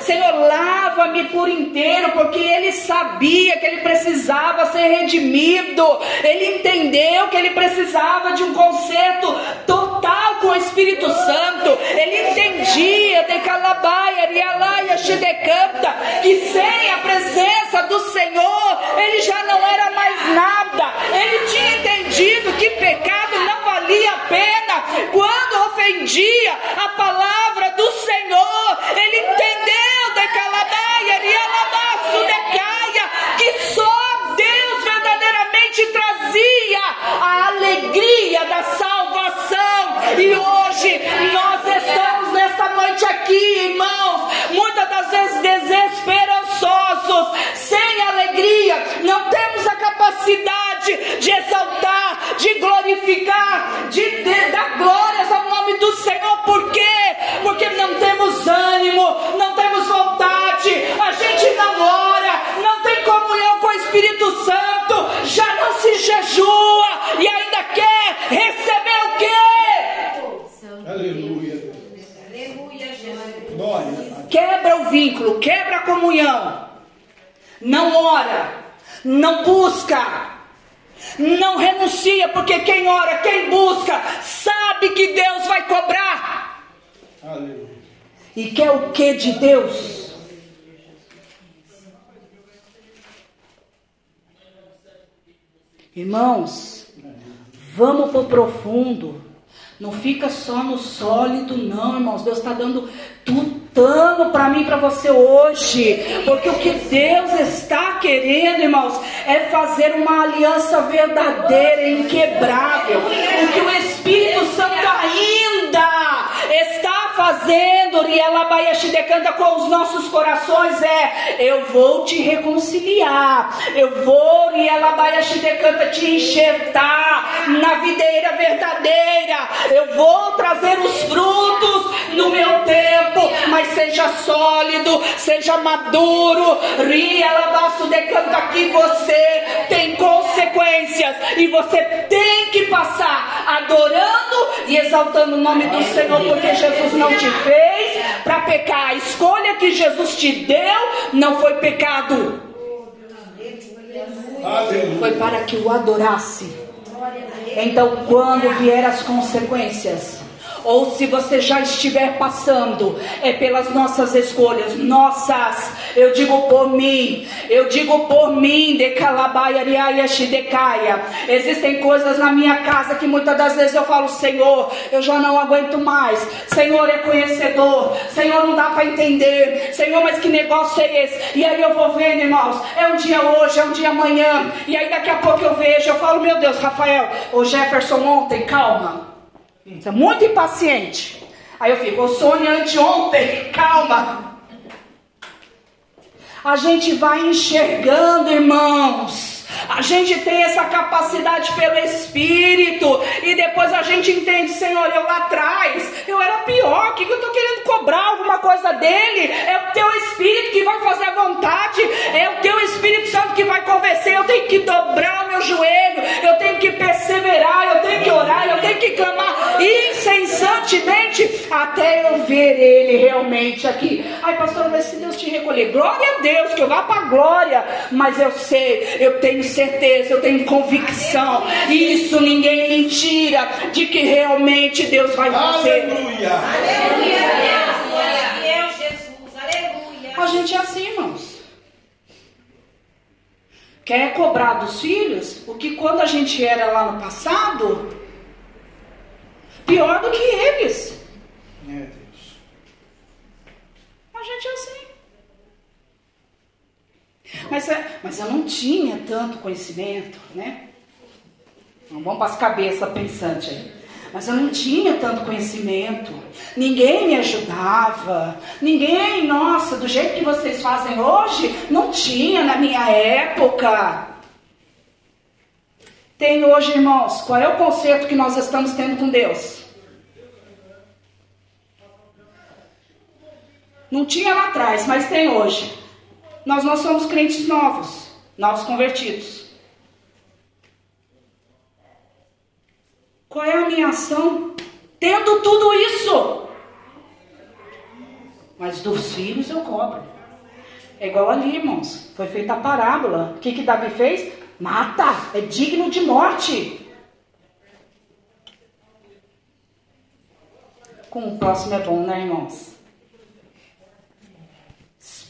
Senhor, lá lava-me por inteiro, porque ele sabia que ele precisava ser redimido, ele entendeu que ele precisava de um conserto total com o Espírito Santo, ele entendia de calabaia, rialaia, xidecanta, que sem a presença do Senhor, ele já não era mais nada, ele tinha entendido que pecado não valia a pena, quando ofendia a palavra do Senhor, ele entendeu de calabaia que só Deus verdadeiramente trazia a alegria da salvação. E hoje nós estamos nesta noite aqui, irmãos, muitas das vezes desesperançosos, sem alegria, não temos a capacidade de exaltar, de glorificar, de, de glórias ao nome do Senhor. Por quê? Porque não temos ânimo, não temos vontade, a gente não ora, não tem comunhão com o Espírito Santo, já não se jejua e ainda quer receber o quê? Aleluia. Aleluia, Jesus. Quebra o vínculo, quebra a comunhão. Não ora, não busca, não renuncia, porque quem ora, quem busca, sabe que Deus vai cobrar. Aleluia. E quer o que de Deus? Irmãos, vamos para o profundo. Não fica só no sólido, não, irmãos. Deus está dando tutano para mim e para você hoje. Porque o que Deus está querendo, irmãos, é fazer uma aliança verdadeira, inquebrável. O que o Espírito Santo ainda está fazendo, decanta com os nossos corações é: eu vou te reconciliar, eu vou, decanta te enxertar na videira verdadeira, eu vou trazer os frutos no meu tempo, mas seja sólido, seja maduro, ria labaço decanta que você tem consequências e você tem que passar adorando e exaltando o nome do Senhor, porque Jesus não te fez para pecar. A escolha que Jesus te deu não foi pecado. Foi para que o adorasse. Então, quando vier as consequências, ou se você já estiver passando, é pelas nossas escolhas, nossas. Eu digo por mim, eu digo por mim, de Existem coisas na minha casa que muitas das vezes eu falo, Senhor, eu já não aguento mais. Senhor é conhecedor, Senhor não dá para entender. Senhor, mas que negócio é esse? E aí eu vou vendo, irmãos, é um dia hoje, é um dia amanhã, e aí daqui a pouco eu vejo, eu falo, meu Deus, Rafael, o Jefferson ontem, calma. Você é muito impaciente. Aí eu fico, o Sônia anteontem, calma. A gente vai enxergando, irmãos. A gente tem essa capacidade pelo Espírito. E depois a gente entende, Senhor, eu lá atrás, eu era pior, o que, que eu estou querendo cobrar alguma coisa dele? É o teu Espírito que vai fazer a vontade, é o teu Espírito Santo que vai convencer, eu tenho que dobrar o meu joelho, eu tenho que perseverar, eu tenho que orar, eu tenho que clamar incessantemente até eu ver ele realmente aqui. Ai, pastor, mas se Deus te recolher, glória a Deus, que eu vá para a glória, mas eu sei, eu tenho certeza, eu tenho convicção. Isso ninguém me tira de que realmente Deus vai fazer. Aleluia. Aleluia. Deus, Jesus. Aleluia. A gente é assim, irmãos. Quer cobrar dos filhos o que quando a gente era lá no passado, pior do que eles. Meu Deus. A gente é assim. Mas, é, mas eu não tinha tanto conhecimento, né? Não vamos para as cabeças pensantes aí. Mas eu não tinha tanto conhecimento. Ninguém me ajudava. Ninguém, nossa, do jeito que vocês fazem hoje, não tinha na minha época. Tem hoje, irmãos, qual é o conceito que nós estamos tendo com Deus? Não tinha lá atrás, mas tem hoje. Nós não somos crentes novos, novos convertidos. Qual é a minha ação? Tendo tudo isso. Mas dos filhos eu cobro. É igual ali, irmãos. Foi feita a parábola. O que, que Davi fez? Mata, é digno de morte. Com o próximo é bom, né, irmãos?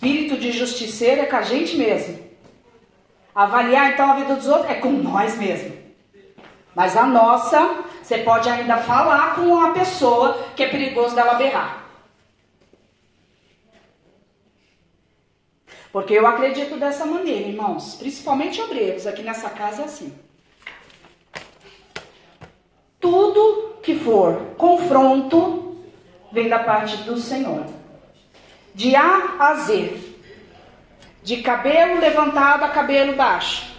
Espírito de justiceiro é com a gente mesmo. Avaliar então a vida dos outros é com nós mesmo. Mas a nossa, você pode ainda falar com a pessoa que é perigoso dela berrar. Porque eu acredito dessa maneira, irmãos. Principalmente obreiros, aqui nessa casa é assim. Tudo que for confronto vem da parte do Senhor de A a Z, de cabelo levantado a cabelo baixo,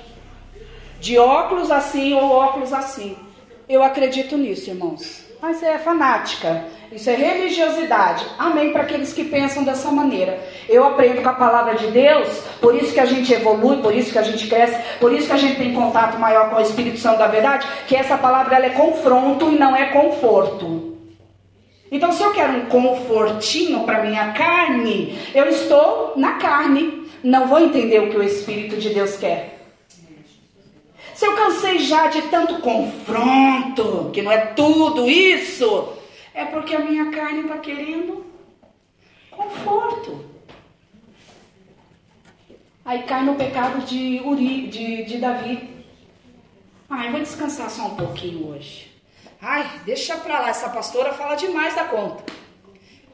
de óculos assim ou óculos assim. Eu acredito nisso, irmãos. Mas é fanática, isso é religiosidade. Amém para aqueles que pensam dessa maneira. Eu aprendo com a palavra de Deus, por isso que a gente evolui, por isso que a gente cresce, por isso que a gente tem contato maior com o Espírito Santo da verdade, que essa palavra ela é confronto e não é conforto. Então, se eu quero um confortinho para minha carne, eu estou na carne. Não vou entender o que o Espírito de Deus quer. Se eu cansei já de tanto confronto, que não é tudo isso, é porque a minha carne está querendo conforto. Aí cai no pecado de, Uri, de, de Davi. Ah, eu vou descansar só um pouquinho hoje. Ai, deixa pra lá, essa pastora fala demais da conta.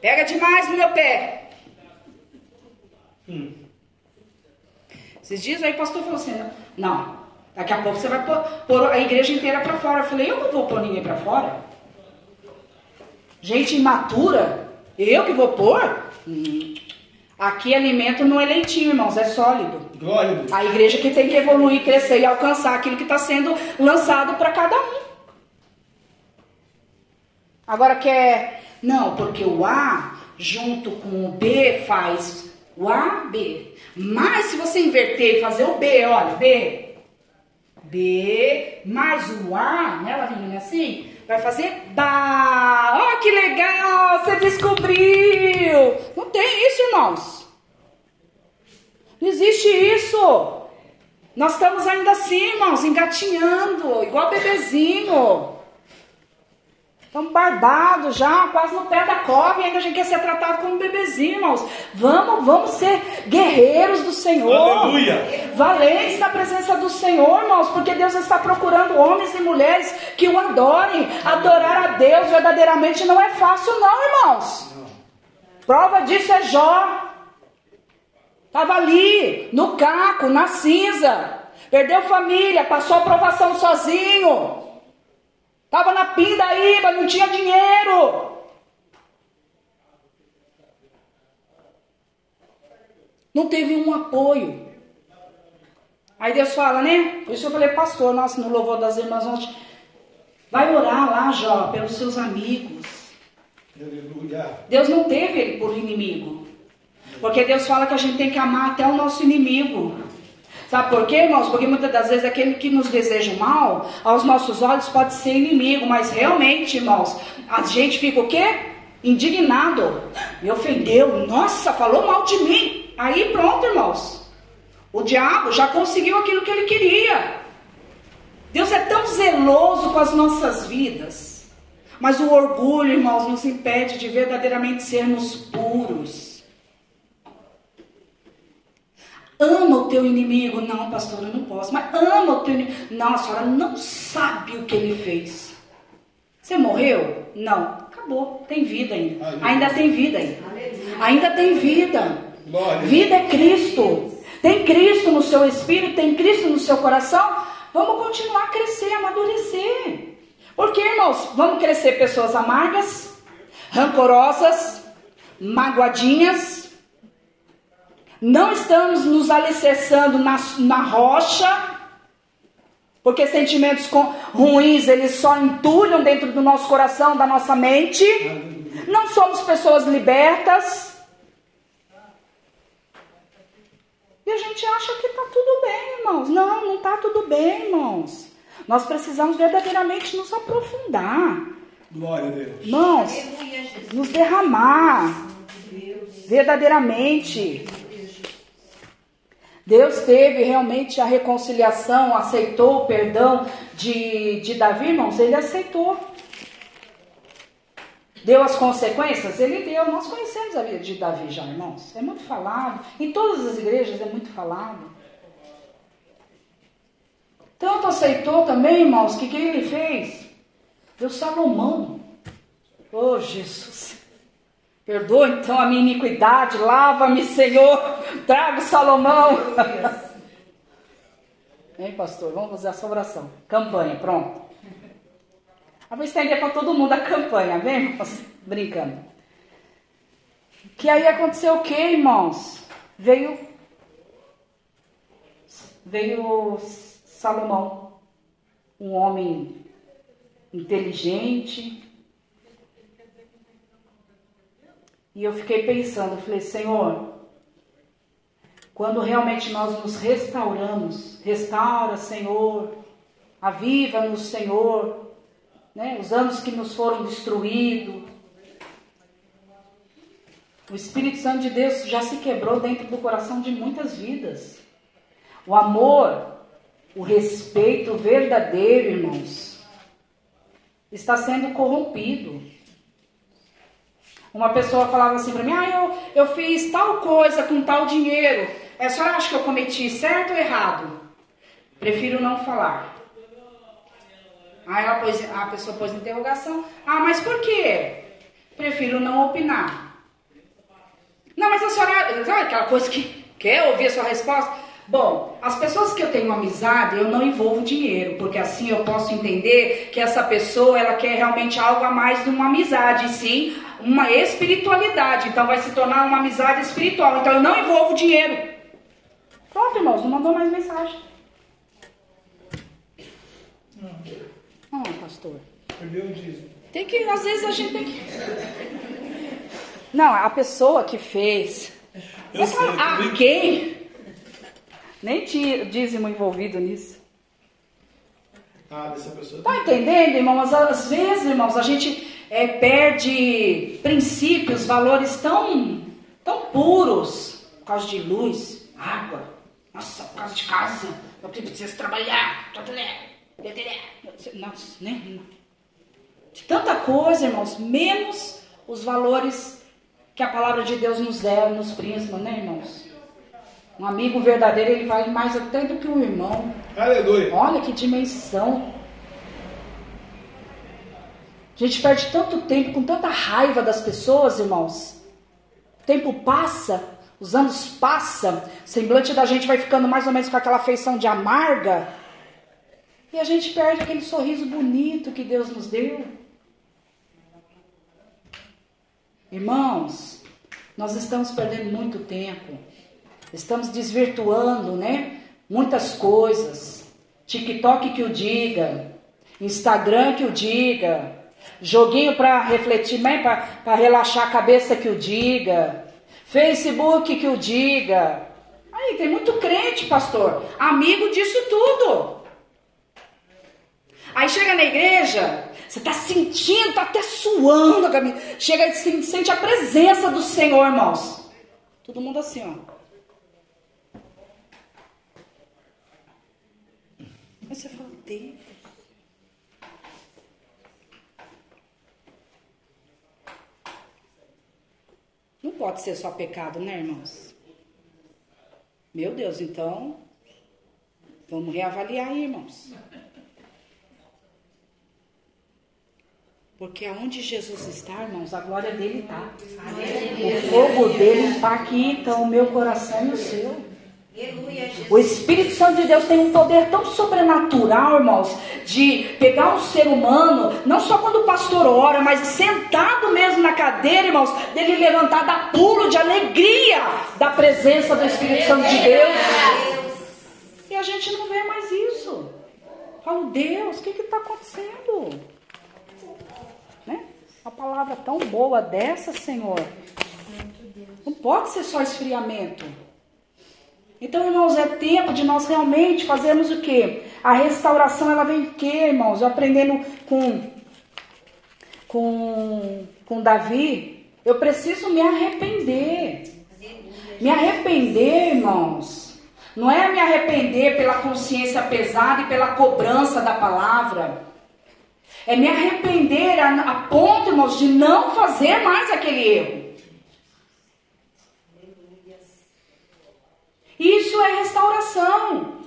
Pega demais no meu pé. Hum. Esses dias aí o pastor falou assim: não, daqui a pouco você vai pôr, a igreja inteira para fora. Eu falei: eu não vou pôr ninguém para fora. Gente imatura, eu que vou pôr? Hum. Aqui alimento não é leitinho, irmãos, é sólido. Glória a, a igreja que tem que evoluir, crescer e alcançar aquilo que está sendo lançado para cada um. Agora quer. Não, porque o A junto com o B faz o A, B. Mas se você inverter e fazer o B, olha, B. B mais o A, né, Lavínia, assim? Vai fazer Ba. Ó, oh, que legal! Você descobriu! Não tem isso, irmãos. Não existe isso. Nós estamos ainda assim, irmãos, engatinhando, igual bebezinho. Estamos barbados já, quase no pé da cova, e ainda a gente quer ser tratado como bebezinho, irmãos. Vamos, vamos ser guerreiros do Senhor. Aleluia. Valentes na presença do Senhor, irmãos, porque Deus está procurando homens e mulheres que o adorem. Adorar a Deus verdadeiramente não é fácil, não, irmãos. Prova disso é Jó. Estava ali, no caco, na cinza. Perdeu família, passou a provação sozinho. Estava na pindaíba, não tinha dinheiro. Não teve um apoio. Aí Deus fala, né? Por isso eu falei, pastor, nossa, no louvor das irmãs ontem, vai orar lá, Jó, pelos seus amigos. Aleluia. Deus não teve ele por inimigo. Porque Deus fala que a gente tem que amar até o nosso inimigo. Sabe por quê, irmãos? Porque muitas das vezes aquele que nos deseja o mal, aos nossos olhos pode ser inimigo, mas realmente, irmãos, a gente fica o quê? Indignado. Me ofendeu. Nossa, falou mal de mim. Aí pronto, irmãos. O diabo já conseguiu aquilo que ele queria. Deus é tão zeloso com as nossas vidas. Mas o orgulho, irmãos, nos impede de verdadeiramente sermos puros. Ama o teu inimigo. Não, pastora, eu não posso. Mas ama o teu inimigo. Não, a senhora não sabe o que ele fez. Você morreu? Não. Acabou. Tem vida ainda. Aleluia. Ainda tem vida ainda. Ainda tem vida. Glória. Vida é Cristo. Tem Cristo no seu espírito, tem Cristo no seu coração. Vamos continuar a crescer, amadurecer. Porque, irmãos, vamos crescer pessoas amargas, rancorosas, magoadinhas, não estamos nos alicerçando na, na rocha, porque sentimentos com- ruins eles só entulham dentro do nosso coração, da nossa mente. Não somos pessoas libertas. E a gente acha que está tudo bem, irmãos. Não, não está tudo bem, irmãos. Nós precisamos verdadeiramente nos aprofundar. Glória a Deus. Irmãos, nos derramar verdadeiramente. Deus teve realmente a reconciliação, aceitou o perdão de, de Davi, irmãos, ele aceitou. Deu as consequências? Ele deu. Nós conhecemos a vida de Davi já, irmãos. É muito falado. Em todas as igrejas é muito falado. Tanto aceitou também, irmãos, que o que ele fez? Deu Salomão. Oh, Jesus. Perdoa então a minha iniquidade, lava-me, Senhor, traga Salomão. Hein, pastor? Vamos fazer essa oração. Campanha, pronto. Eu vou estender para todo mundo a campanha, vem, irmãos? Brincando. Que aí aconteceu o que, irmãos? Veio. Veio Salomão, um homem inteligente, E eu fiquei pensando, eu falei, Senhor, quando realmente nós nos restauramos, restaura, Senhor, aviva-nos, Senhor, né, os anos que nos foram destruídos. O Espírito Santo de Deus já se quebrou dentro do coração de muitas vidas. O amor, o respeito verdadeiro, irmãos, está sendo corrompido. Uma pessoa falava assim para mim: Ah, eu, eu fiz tal coisa com tal dinheiro. É só acha que eu cometi certo ou errado? Prefiro não falar. Aí ela pôs, a pessoa pôs interrogação: Ah, mas por quê? Prefiro não opinar. Não, mas a senhora. Sabe aquela coisa que quer ouvir a sua resposta? Bom, as pessoas que eu tenho amizade, eu não envolvo dinheiro, porque assim eu posso entender que essa pessoa ela quer realmente algo a mais de uma amizade, sim, uma espiritualidade. Então vai se tornar uma amizade espiritual. Então eu não envolvo dinheiro. Pronto, irmãos, não mandou mais mensagem. Não, pastor. Perdeu o dízimo. Tem que, às vezes a gente tem que. Não, a pessoa que fez. Eu Mas sei, a tudo bem. quem? Nem tinha dízimo envolvido nisso. Ah, dessa pessoa. Tá entendendo, irmãos? Às vezes, irmãos, a gente é, perde princípios, valores tão, tão puros por causa de luz, água, nossa, por causa de casa, eu preciso trabalhar. Nossa, né? Tanta coisa, irmãos, menos os valores que a palavra de Deus nos der, nos prisma, né, irmãos? Um amigo verdadeiro, ele vale mais até do que um irmão. Aleluia. Olha que dimensão. A gente perde tanto tempo com tanta raiva das pessoas, irmãos. O tempo passa, os anos passam, o semblante da gente vai ficando mais ou menos com aquela feição de amarga. E a gente perde aquele sorriso bonito que Deus nos deu. Irmãos, nós estamos perdendo muito tempo. Estamos desvirtuando, né? Muitas coisas. TikTok que o diga, Instagram que o diga, joguinho para refletir, né? para relaxar a cabeça que o diga, Facebook que o diga. Aí tem muito crente, pastor, amigo disso tudo. Aí chega na igreja, você está sentindo, está até suando, chega e sente a presença do Senhor, irmãos. Todo mundo assim, ó. Aí você fala, Deus. Não pode ser só pecado, né, irmãos? Meu Deus, então, vamos reavaliar aí, irmãos. Porque aonde Jesus está, irmãos, a glória dele está. O fogo dele está aqui, então o meu coração e o seu. O Espírito Santo de Deus tem um poder tão sobrenatural, irmãos, de pegar um ser humano, não só quando o pastor ora, mas sentado mesmo na cadeira, irmãos, dele levantar da pulo de alegria da presença do Espírito Santo de Deus. E a gente não vê mais isso. Falo, Deus, o que está acontecendo? Uma palavra tão boa dessa, Senhor. Não pode ser só esfriamento. Então, irmãos, é tempo de nós realmente fazermos o quê? A restauração, ela vem o quê, irmãos? Aprendendo com, com, com Davi, eu preciso me arrepender. Me arrepender, irmãos. Não é me arrepender pela consciência pesada e pela cobrança da palavra. É me arrepender a, a ponto, irmãos, de não fazer mais aquele erro. Isso é restauração.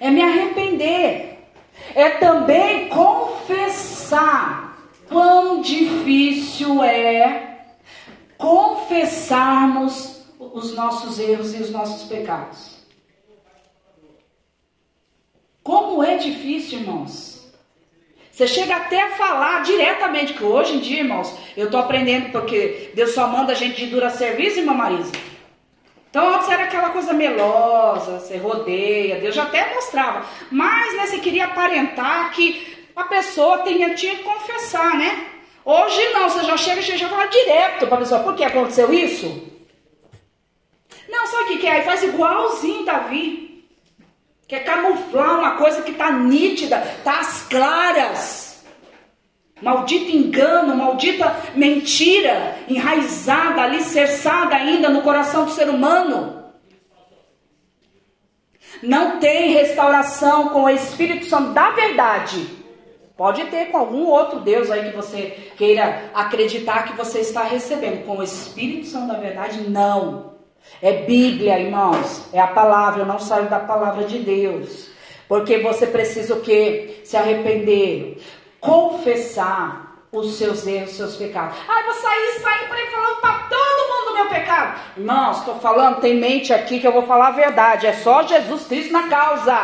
É me arrepender. É também confessar. Quão difícil é confessarmos os nossos erros e os nossos pecados. Como é difícil, irmãos. Você chega até a falar diretamente, que hoje em dia, irmãos, eu estou aprendendo porque Deus só manda a gente de dura serviço, irmã Marisa. Então antes era aquela coisa melosa, você rodeia, Deus já até mostrava. Mas né, você queria aparentar que a pessoa tinha, tinha que confessar, né? Hoje não, você já chega e já fala direto para a pessoa, por que aconteceu isso? Não, sabe o que, é? Aí faz igualzinho Davi. Quer camuflar uma coisa que está nítida, está às claras. Maldito engano, maldita mentira, enraizada, alicerçada ainda no coração do ser humano. Não tem restauração com o Espírito Santo da verdade. Pode ter com algum outro Deus aí que você queira acreditar que você está recebendo. Com o Espírito Santo da verdade, não. É Bíblia, irmãos. É a palavra, eu não saio da palavra de Deus. Porque você precisa o quê? Se arrepender, confessar os seus erros, os seus pecados. Ah, eu vou sair, sair por aí falando para todo mundo do meu pecado. Irmãos, estou falando, tem mente aqui que eu vou falar a verdade. É só Jesus Cristo na causa.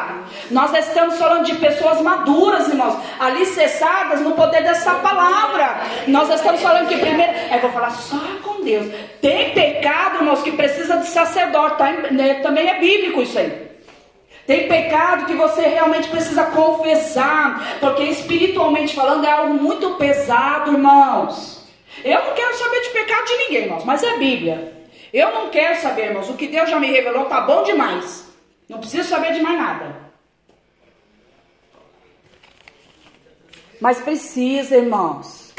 Nós estamos falando de pessoas maduras, irmãos, alicerçadas no poder dessa palavra. Nós estamos falando que primeiro, é, vou falar só com Deus. Tem pecado, irmãos, que precisa de sacerdote. Tá? Né, também é bíblico isso aí. Tem pecado que você realmente precisa confessar, porque espiritualmente falando é algo muito pesado, irmãos. Eu não quero saber de pecado de ninguém, irmãos, mas é Bíblia. Eu não quero saber, irmãos, o que Deus já me revelou tá bom demais. Não preciso saber de mais nada. Mas precisa, irmãos.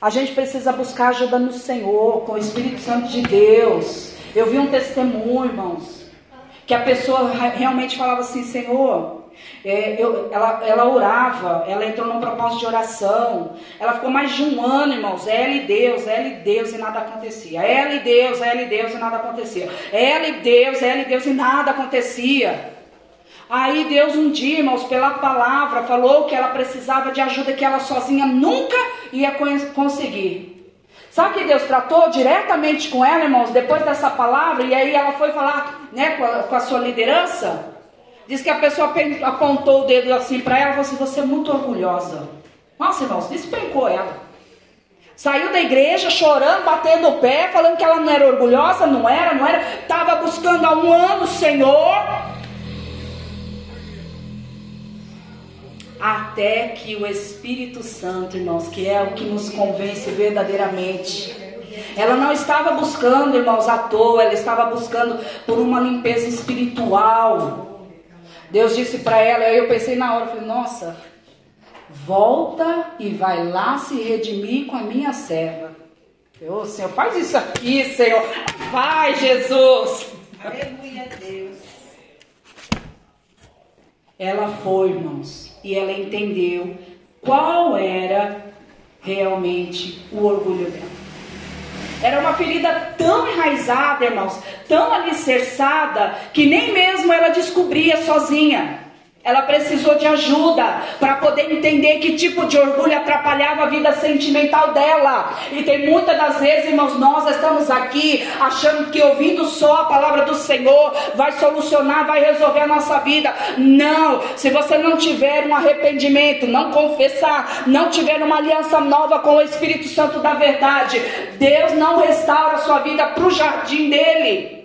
A gente precisa buscar ajuda no Senhor, com o Espírito Santo de Deus. Eu vi um testemunho, irmãos que a pessoa realmente falava assim: Senhor, É, eu, ela, ela orava, ela entrou num propósito de oração. Ela ficou mais de um ano, irmãos. Ela e Deus, ela e Deus e nada acontecia. Ela e Deus, ela e Deus e nada acontecia. Ela e Deus, ela e Deus e nada acontecia. Aí Deus um dia, irmãos, pela palavra, falou que ela precisava de ajuda que ela sozinha nunca ia conseguir. Sabe que Deus tratou diretamente com ela, irmãos, depois dessa palavra, e aí ela foi falar né, com, a, com a sua liderança? Diz que a pessoa apontou o dedo assim para ela e falou assim: Você é muito orgulhosa. Nossa, irmãos, despencou ela. Saiu da igreja chorando, batendo o pé, falando que ela não era orgulhosa, não era, não era. Estava buscando há um ano o Senhor. Até que o Espírito Santo, irmãos, que é o que nos convence verdadeiramente. Ela não estava buscando, irmãos, à toa, ela estava buscando por uma limpeza espiritual. Deus disse para ela, aí eu pensei na hora, falei, nossa, volta e vai lá se redimir com a minha serva. Ô oh, Senhor, faz isso aqui, Senhor. Vai, Jesus. Aleluia, Deus. Ela foi, irmãos, e ela entendeu qual era realmente o orgulho dela. Era uma ferida tão enraizada, irmãos, tão alicerçada, que nem mesmo ela descobria sozinha. Ela precisou de ajuda para poder entender que tipo de orgulho atrapalhava a vida sentimental dela. E tem muitas das vezes, irmãos, nós estamos aqui achando que ouvindo só a palavra do Senhor vai solucionar, vai resolver a nossa vida. Não, se você não tiver um arrependimento, não confessar, não tiver uma aliança nova com o Espírito Santo da verdade, Deus não restaura a sua vida para o jardim dele.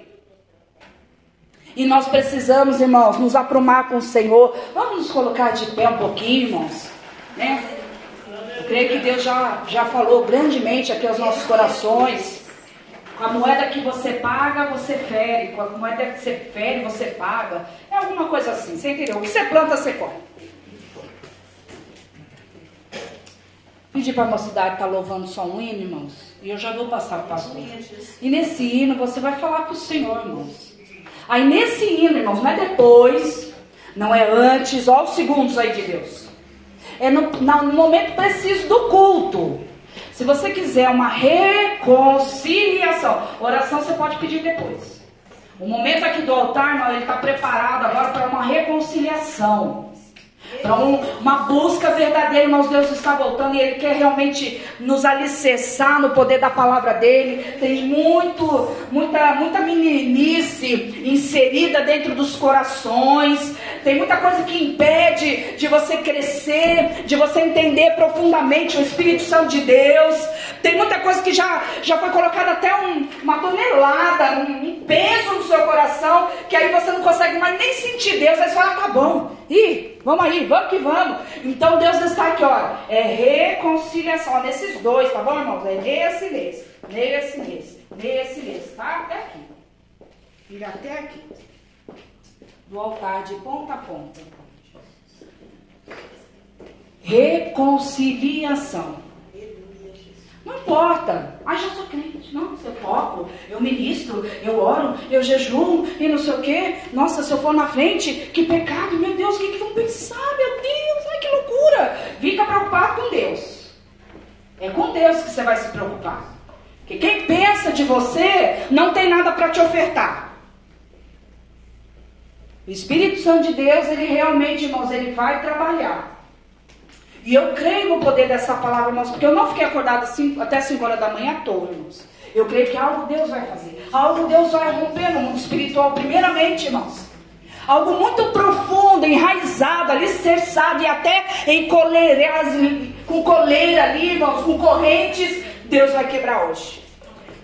E nós precisamos, irmãos, nos aprumar com o Senhor. Vamos nos colocar de pé um pouquinho, irmãos. Né? Eu creio que Deus já, já falou grandemente aqui aos nossos corações. Com a moeda que você paga, você fere. Com a moeda que você fere, você paga. É alguma coisa assim, você entendeu? O que você planta, você colhe. Pedir para a mocidade estar tá louvando só um hino, irmãos. E eu já vou passar para o pastor. E nesse hino você vai falar com o Senhor, irmãos. Aí nesse hino, irmãos, não é depois, não é antes, olha os segundos aí de Deus. É no, no momento preciso do culto. Se você quiser uma reconciliação, oração você pode pedir depois. O momento aqui do altar, irmão, ele está preparado agora para uma reconciliação. Um, uma busca verdadeira, irmãos, Deus está voltando e Ele quer realmente nos alicerçar no poder da palavra dEle. Tem muito, muita, muita meninice inserida dentro dos corações. Tem muita coisa que impede de você crescer, de você entender profundamente o Espírito Santo de Deus. Tem muita coisa que já, já foi colocada até um, uma tonelada, um, um peso no seu coração, que aí você não consegue mais nem sentir Deus. Aí você fala, tá bom. Ih, vamos aí, vamos que vamos. Então Deus está aqui, ó. É reconciliação nesses dois, tá bom, irmãos? É nesse nesse, nesse nesse, nesse nesse, tá? Até aqui. Vira até aqui. Do altar de ponta a ponta. Reconciliação. Não importa. Ah, já sou crente. Não, eu toco, eu ministro, eu oro, eu jejuo e não sei o quê. Nossa, se eu for na frente, que pecado, meu Deus, o que, que vão pensar? Meu Deus, ai que loucura. Fica preocupado com Deus. É com Deus que você vai se preocupar. Porque quem pensa de você não tem nada para te ofertar. O Espírito Santo de Deus, ele realmente, irmãos, ele vai trabalhar. E eu creio no poder dessa palavra, irmãos, porque eu não fiquei acordada cinco, até 5 horas da manhã à toa, irmãos. Eu creio que algo Deus vai fazer. Algo Deus vai romper no mundo espiritual, primeiramente, irmãos. Algo muito profundo, enraizado, alicerçado e até em coleiras, com coleira ali, irmãos, com correntes, Deus vai quebrar hoje.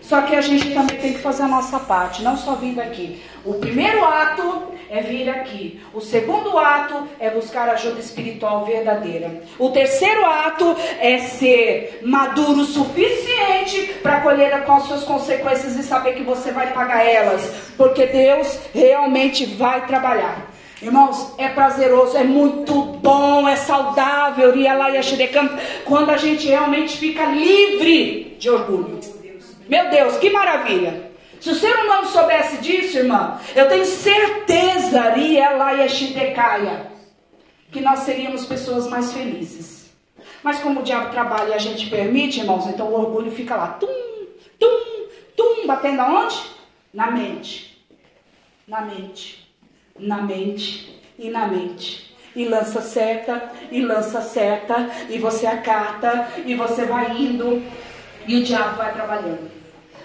Só que a gente também tem que fazer a nossa parte, não só vindo aqui. O primeiro ato é vir aqui. O segundo ato é buscar ajuda espiritual verdadeira. O terceiro ato é ser maduro o suficiente para colher com as suas consequências e saber que você vai pagar elas, porque Deus realmente vai trabalhar. Irmãos, é prazeroso, é muito bom, é saudável, quando a gente realmente fica livre de orgulho. Meu Deus, que maravilha! Se o ser humano soubesse disso, irmã, eu tenho certeza, que nós seríamos pessoas mais felizes. Mas como o diabo trabalha e a gente permite, irmãos, então o orgulho fica lá, tum, tum, tum, batendo aonde? Na mente. Na mente. Na mente e na mente. E lança certa, e lança certa, e você acata, e você vai indo, e o diabo vai trabalhando.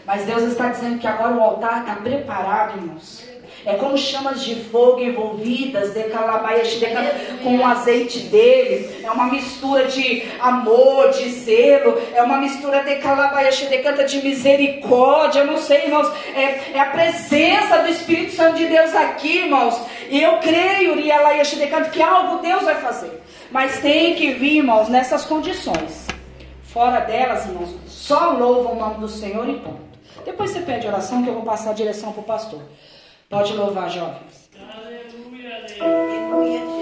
Mas Deus está dizendo que agora o altar está preparado, irmãos. É como chamas de fogo envolvidas de calabaias com o azeite dele. É uma mistura de amor, de zelo. É uma mistura de calabaias de de misericórdia. Eu não sei, irmãos. É, é, a presença do Espírito Santo de Deus aqui, irmãos. E eu creio, que algo Deus vai fazer. Mas tem que vir, irmãos, nessas condições. Fora delas, irmãos, só louva o nome do Senhor e ponto. Depois você pede oração que eu vou passar a direção para o pastor. Pode louvar, jovens. Aleluia, Deus. Aleluia,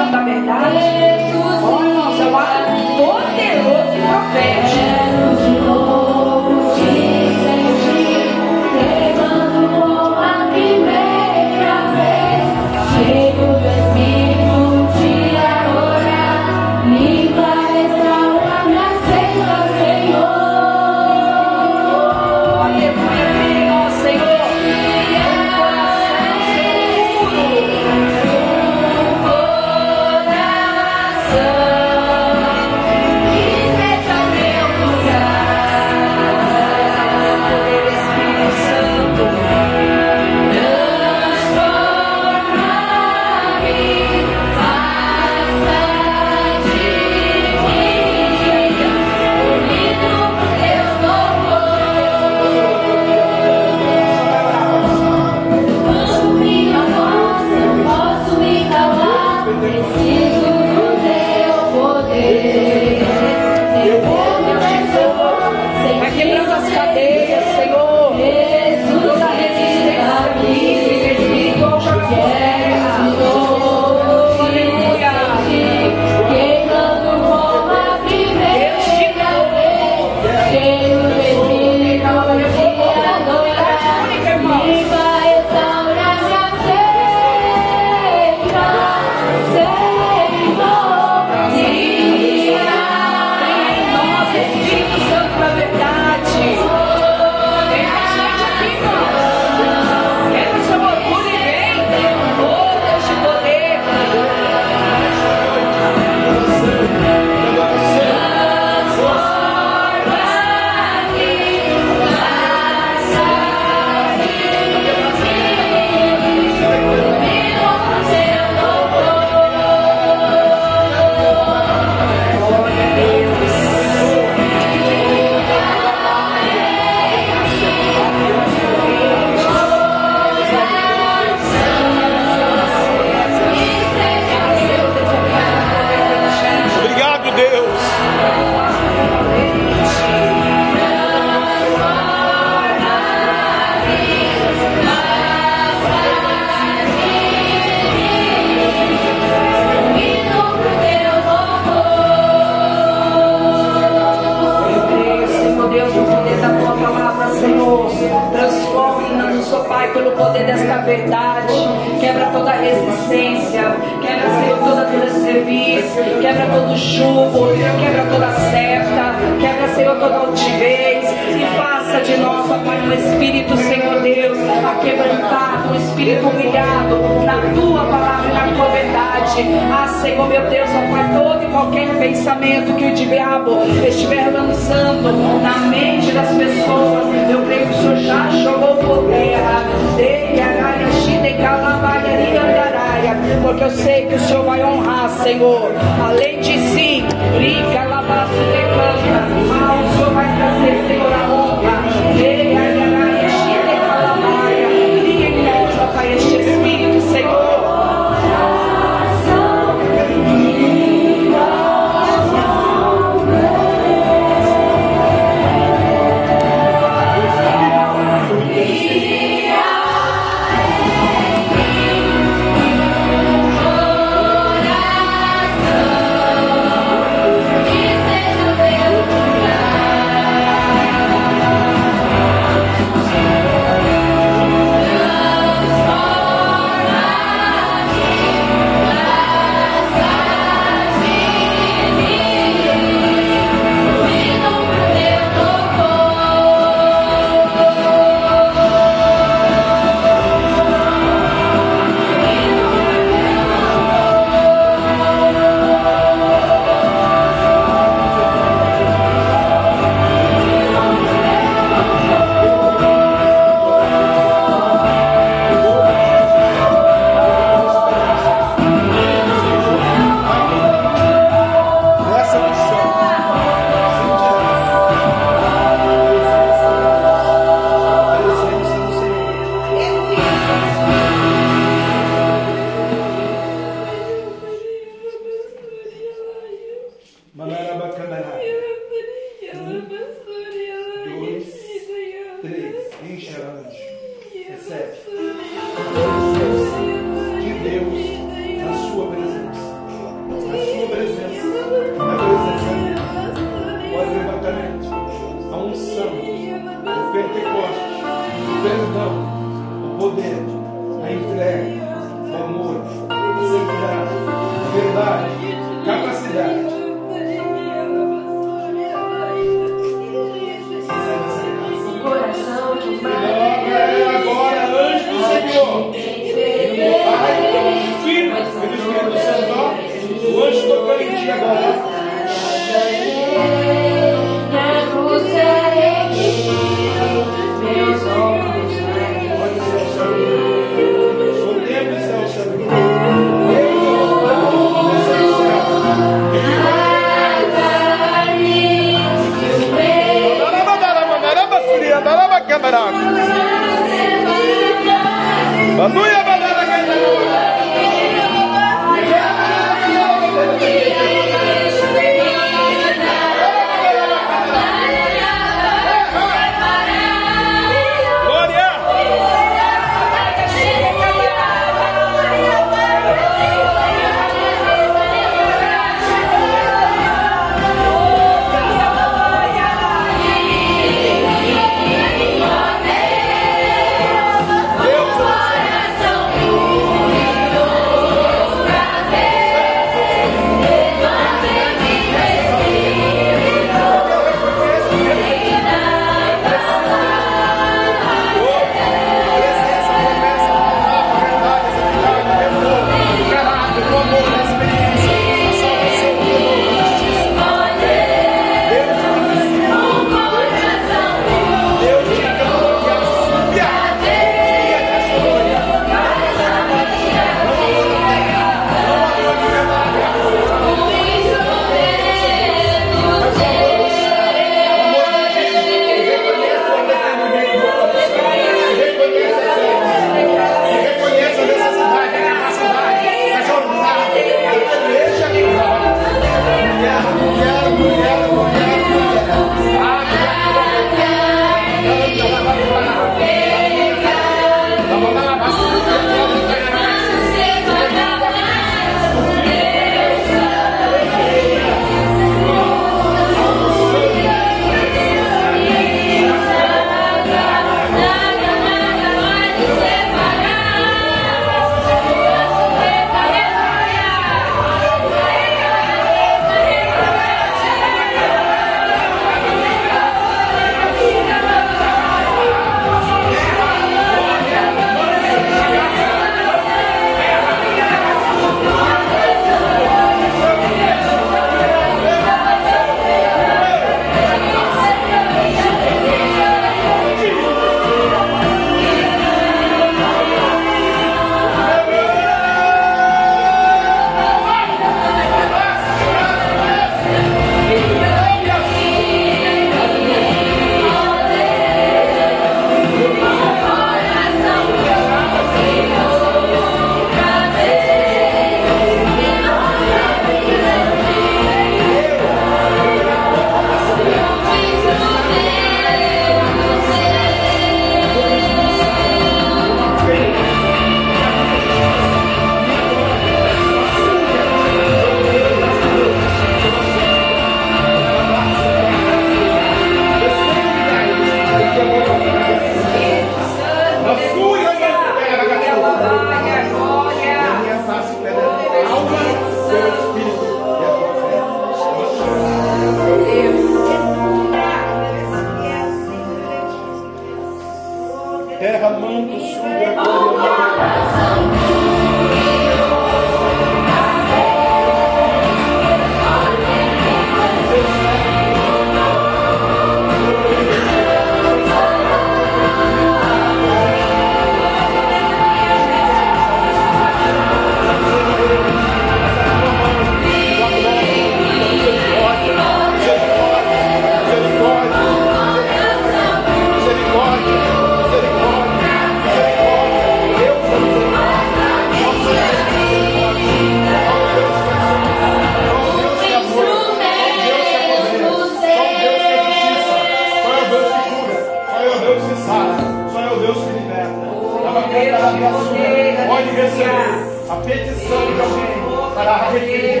a petição de alguém para Ele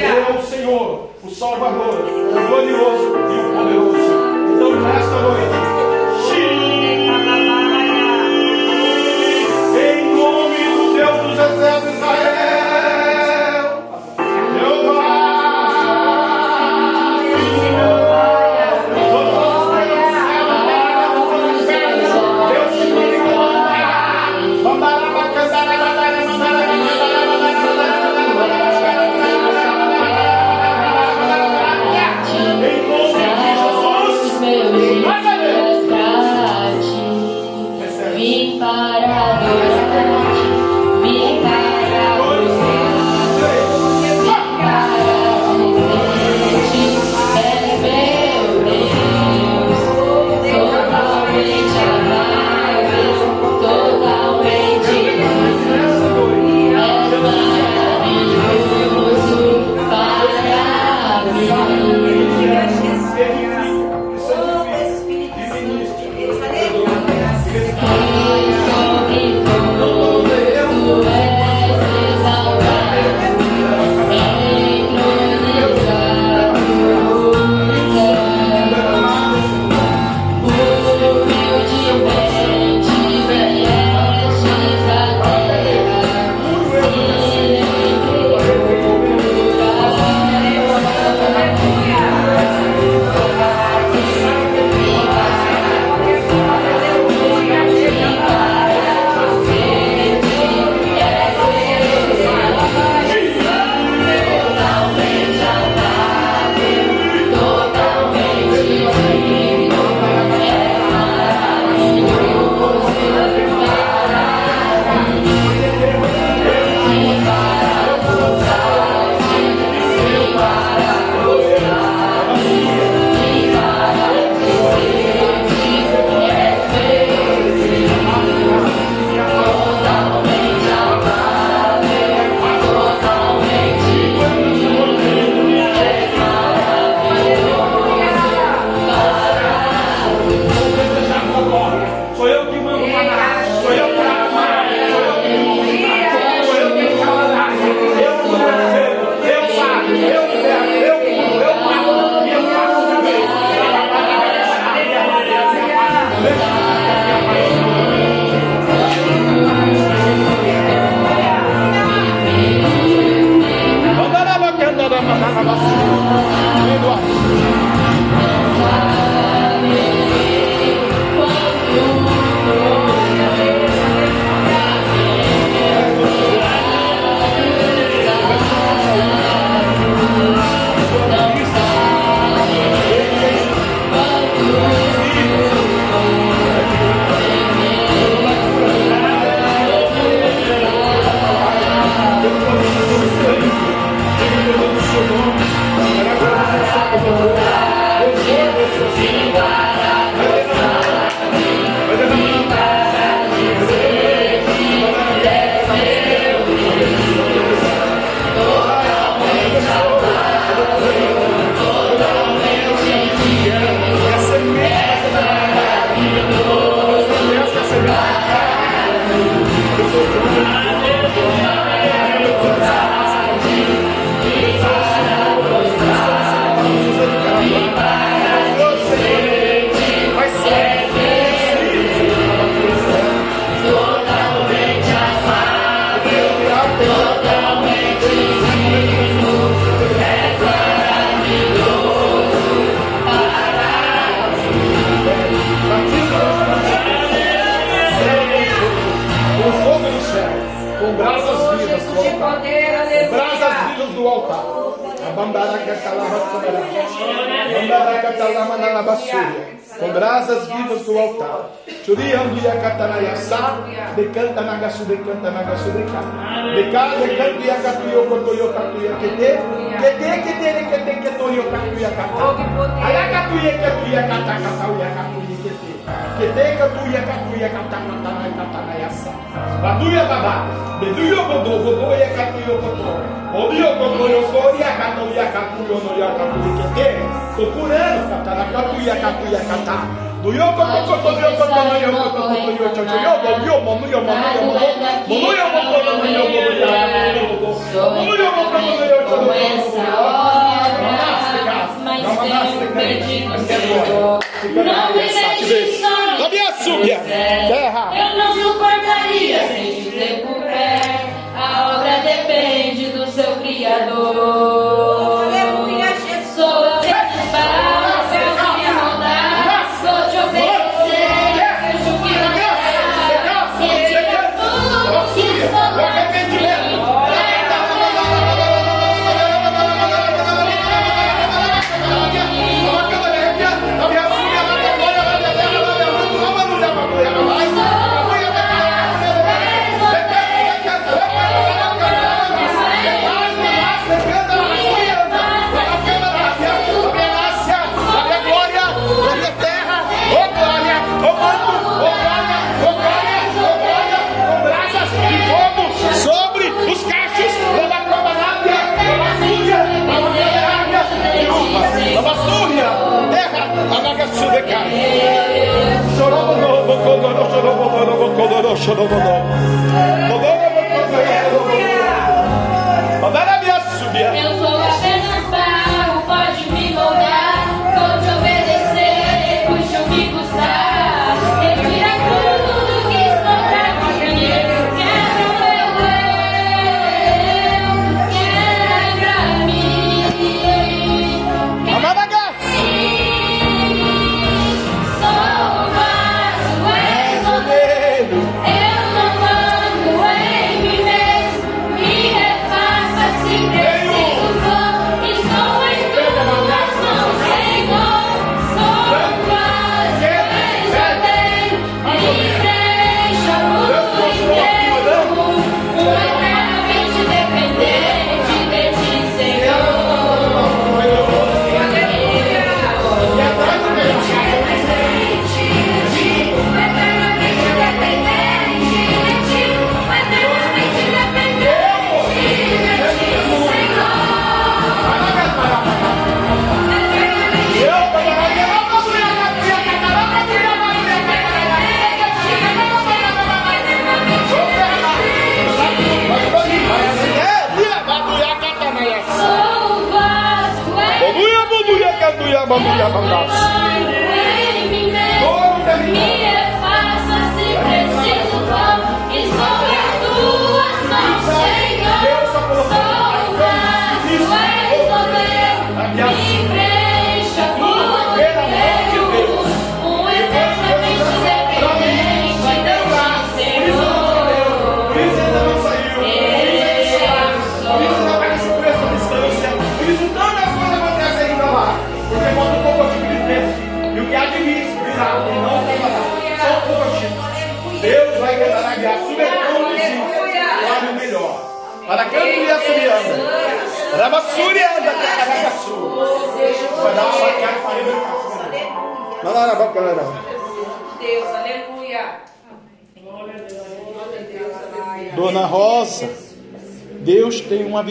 é o Senhor, o Salvador, o glorioso e o poderoso. Então, nesta noite, em nome do Deus dos exércitos, Israel.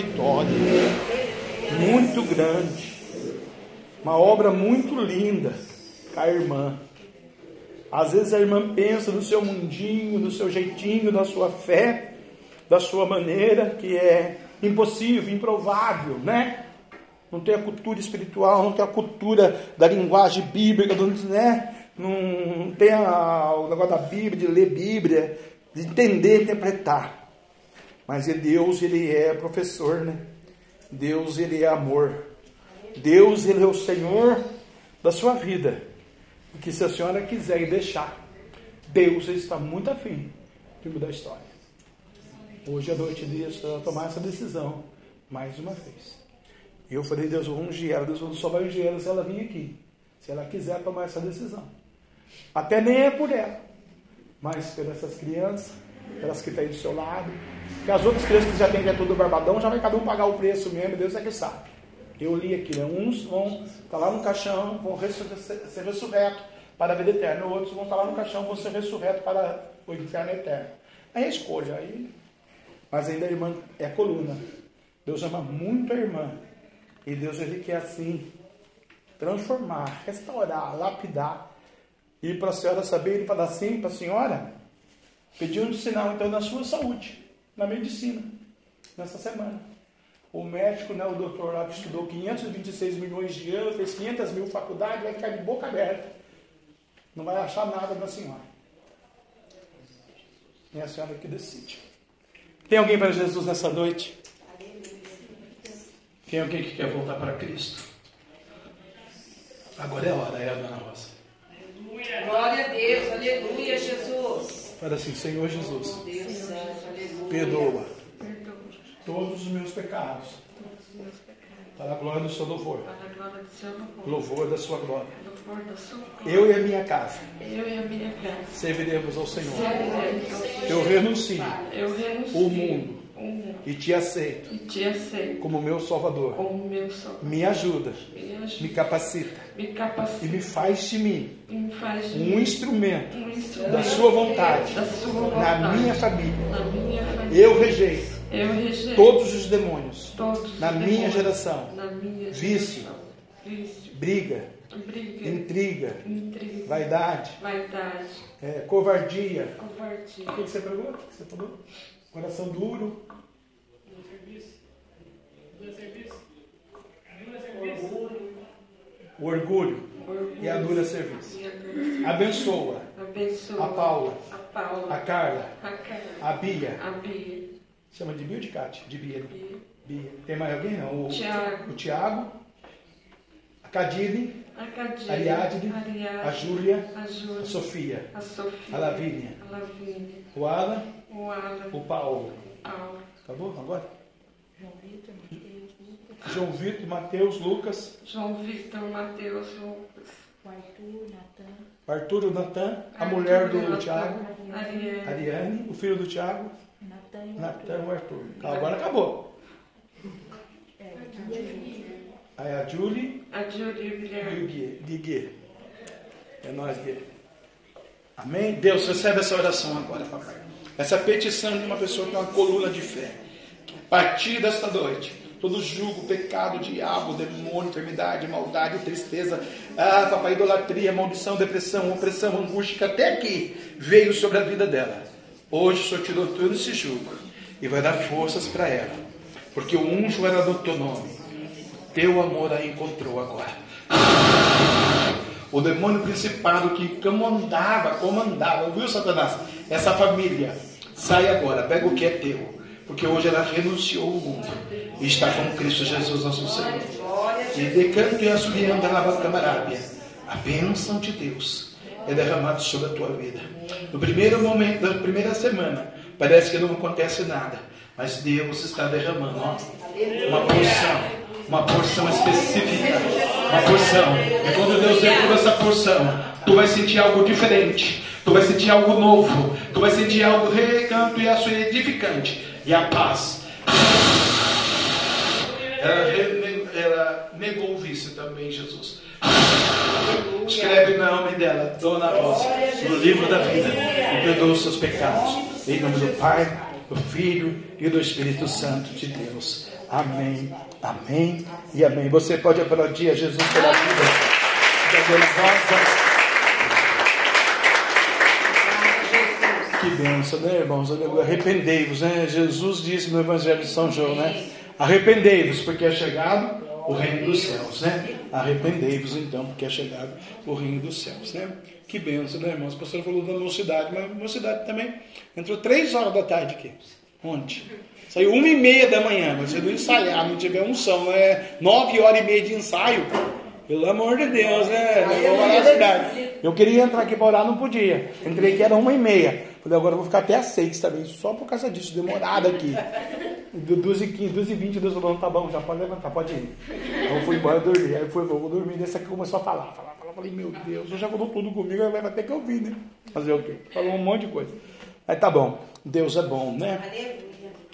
vitória muito grande, uma obra muito linda com a irmã. Às vezes a irmã pensa no seu mundinho, no seu jeitinho, na sua fé, da sua maneira, que é impossível, improvável, né? Não tem a cultura espiritual, não tem a cultura da linguagem bíblica, né? Não tem a, o negócio da Bíblia, de ler Bíblia, de entender, interpretar. Mas é Deus, ele é professor, né? Deus, ele é amor. Deus, ele é o Senhor da sua vida. E que se a senhora quiser deixar, Deus está muito afim de mudar a história. Hoje à noite, Deus vai tomar essa decisão mais uma vez. E eu falei, Deus, eu vou ungir ela. Deus só vai ungir ela se ela vir aqui. Se ela quiser tomar essa decisão. Até nem é por ela, mas pelas crianças, pelas que estão aí do seu lado, porque as outras crianças que já têm é tudo barbadão, já vai cada um pagar o preço mesmo, Deus é que sabe. Eu li aqui, né? Uns vão estar lá no caixão, vão ser ressurretos para a vida eterna. Outros vão estar lá no caixão, vão ser ressurretos para o inferno eterno. Aí é escolha. Aí... Mas ainda a irmã é coluna. Deus ama muito a irmã. E Deus ele quer assim transformar, restaurar, lapidar. E para a senhora saber, ele fala assim para a senhora, pediu um sinal então na sua saúde, na medicina, nessa semana. O médico, né, o doutor lá que estudou 526 milhões de anos, fez 500 mil faculdades, vai ficar de boca aberta. Não vai achar nada da senhora. É a senhora que decide. Tem alguém para Jesus nessa noite? Tem alguém que quer voltar para Cristo? Agora é a hora, é a dona Rosa. Glória a Deus, aleluia, Jesus. Fala assim, Senhor Jesus, Deus. Perdoa. Todos os meus pecados. Para a glória do seu louvor. Louvor, da sua glória. Eu e a minha casa. Eu e a minha casa. Serviremos ao Senhor. Eu renuncio o mundo mundo e te aceito e te aceito como meu Salvador. como meu Salvador. Me ajuda, Me me ajuda, capacita me e capacita me faz de mim e me faz de um mim instrumento um instrumento da sua vontade da sua vontade na minha família. na minha família. Eu rejeito Eu rejeito todos os demônios todos na os minha demônios geração. na minha Vício. geração. vício, Briga, briga, intriga, intriga, vaidade, vaidade, é, covardia. covardia, O que você pegou? O que você falou? Coração duro. O orgulho orgulho e a dura serviço. Abençoa Abençoa a Paula, a Paula, a Carla, a Carla, a Bia. a Bia, Chama de Bia ou de Cátia? De Bia. né? Bia, Bia. Tem mais alguém? Não. O Tiago. O Tiago. A Cadine. a Cadine, A Ariadne. a Ariadne, A Júlia. a Júlia, A Sofia. a Sofia, A Lavínia. a Lavínia, O Alan. O Alan, O Paulo. o Paulo, Acabou? Agora? João Vitor, Mateus, Lucas, João Vitor, Mateus, Lucas, O Arthur, Natan, Arthur, o Natan, a Arthur, mulher do Natan, Tiago, Ariane, Ariane, o filho do Tiago, Natan e o Natan, o Arthur. Agora acabou. É. Aí a Julie a Júlia e o Gui. É nós, Gui. Amém? Deus, recebe essa oração agora, papai. Essa petição de uma pessoa que tem uma coluna de fé. A partir desta noite, todo julgo, pecado, diabo, demônio, enfermidade, maldade, tristeza, ah, papai, idolatria, maldição, depressão, opressão, angústia, até aqui veio sobre a vida dela. Hoje o Senhor tirou todo esse jugo e vai dar forças para ela, porque o unjo era do teu nome. Teu amor a encontrou agora. O demônio principado que comandava, comandava, viu, Satanás? Essa família, sai agora, pega o que é teu. Porque hoje ela renunciou ao mundo e está com Cristo Jesus, nosso Senhor. E decanto e assobiando na camarábia, a bênção de Deus é derramada sobre a tua vida. No primeiro momento, da primeira semana, parece que não acontece nada, mas Deus está derramando ó, uma porção, uma porção específica, uma porção. E quando Deus derrama essa porção, tu vai sentir algo diferente, tu vai sentir algo novo, tu vai sentir algo recanto e aço edificante. E a paz. Ela, ela negou o vício também, Jesus. Escreve o nome dela, Dona Rosa, no livro da vida e perdoa os seus pecados. Em nome do Pai, do Filho e do Espírito Santo de Deus. Amém, amém e amém. Você pode aplaudir a Jesus pela vida da Dona Rosa. Que bênção, né, irmãos? Arrependei-vos, né? Jesus disse no Evangelho de São João, né? Arrependei-vos, porque é chegado o reino dos céus, né? Arrependei-vos, então, porque é chegado o reino dos céus, né? Que bênção, né, irmãos? O pastor falou da mocidade, mas a mocidade também entrou três horas da tarde aqui. Ontem. Saiu uma e meia da manhã, mas se não ensaiar, não tiver unção, não é nove horas e meia de ensaio, pelo amor de Deus, né? Eu vou falar a verdade. Eu queria entrar aqui para orar, não podia. Entrei que era uma e meia. Falei, agora eu vou ficar até às seis também, só por causa disso, demorado aqui. Do 12 e 15, 12 e 20, Deus falou, tá bom, já pode levantar, pode ir. Então eu fui embora dormir. Aí foi, vou dormir, desse aqui começou a falar, falar, falar. Falei, meu Deus, eu já falou tudo comigo, vai até que eu vi, né? Fazer o quê? Falou um monte de coisa. Aí tá bom, Deus é bom, né?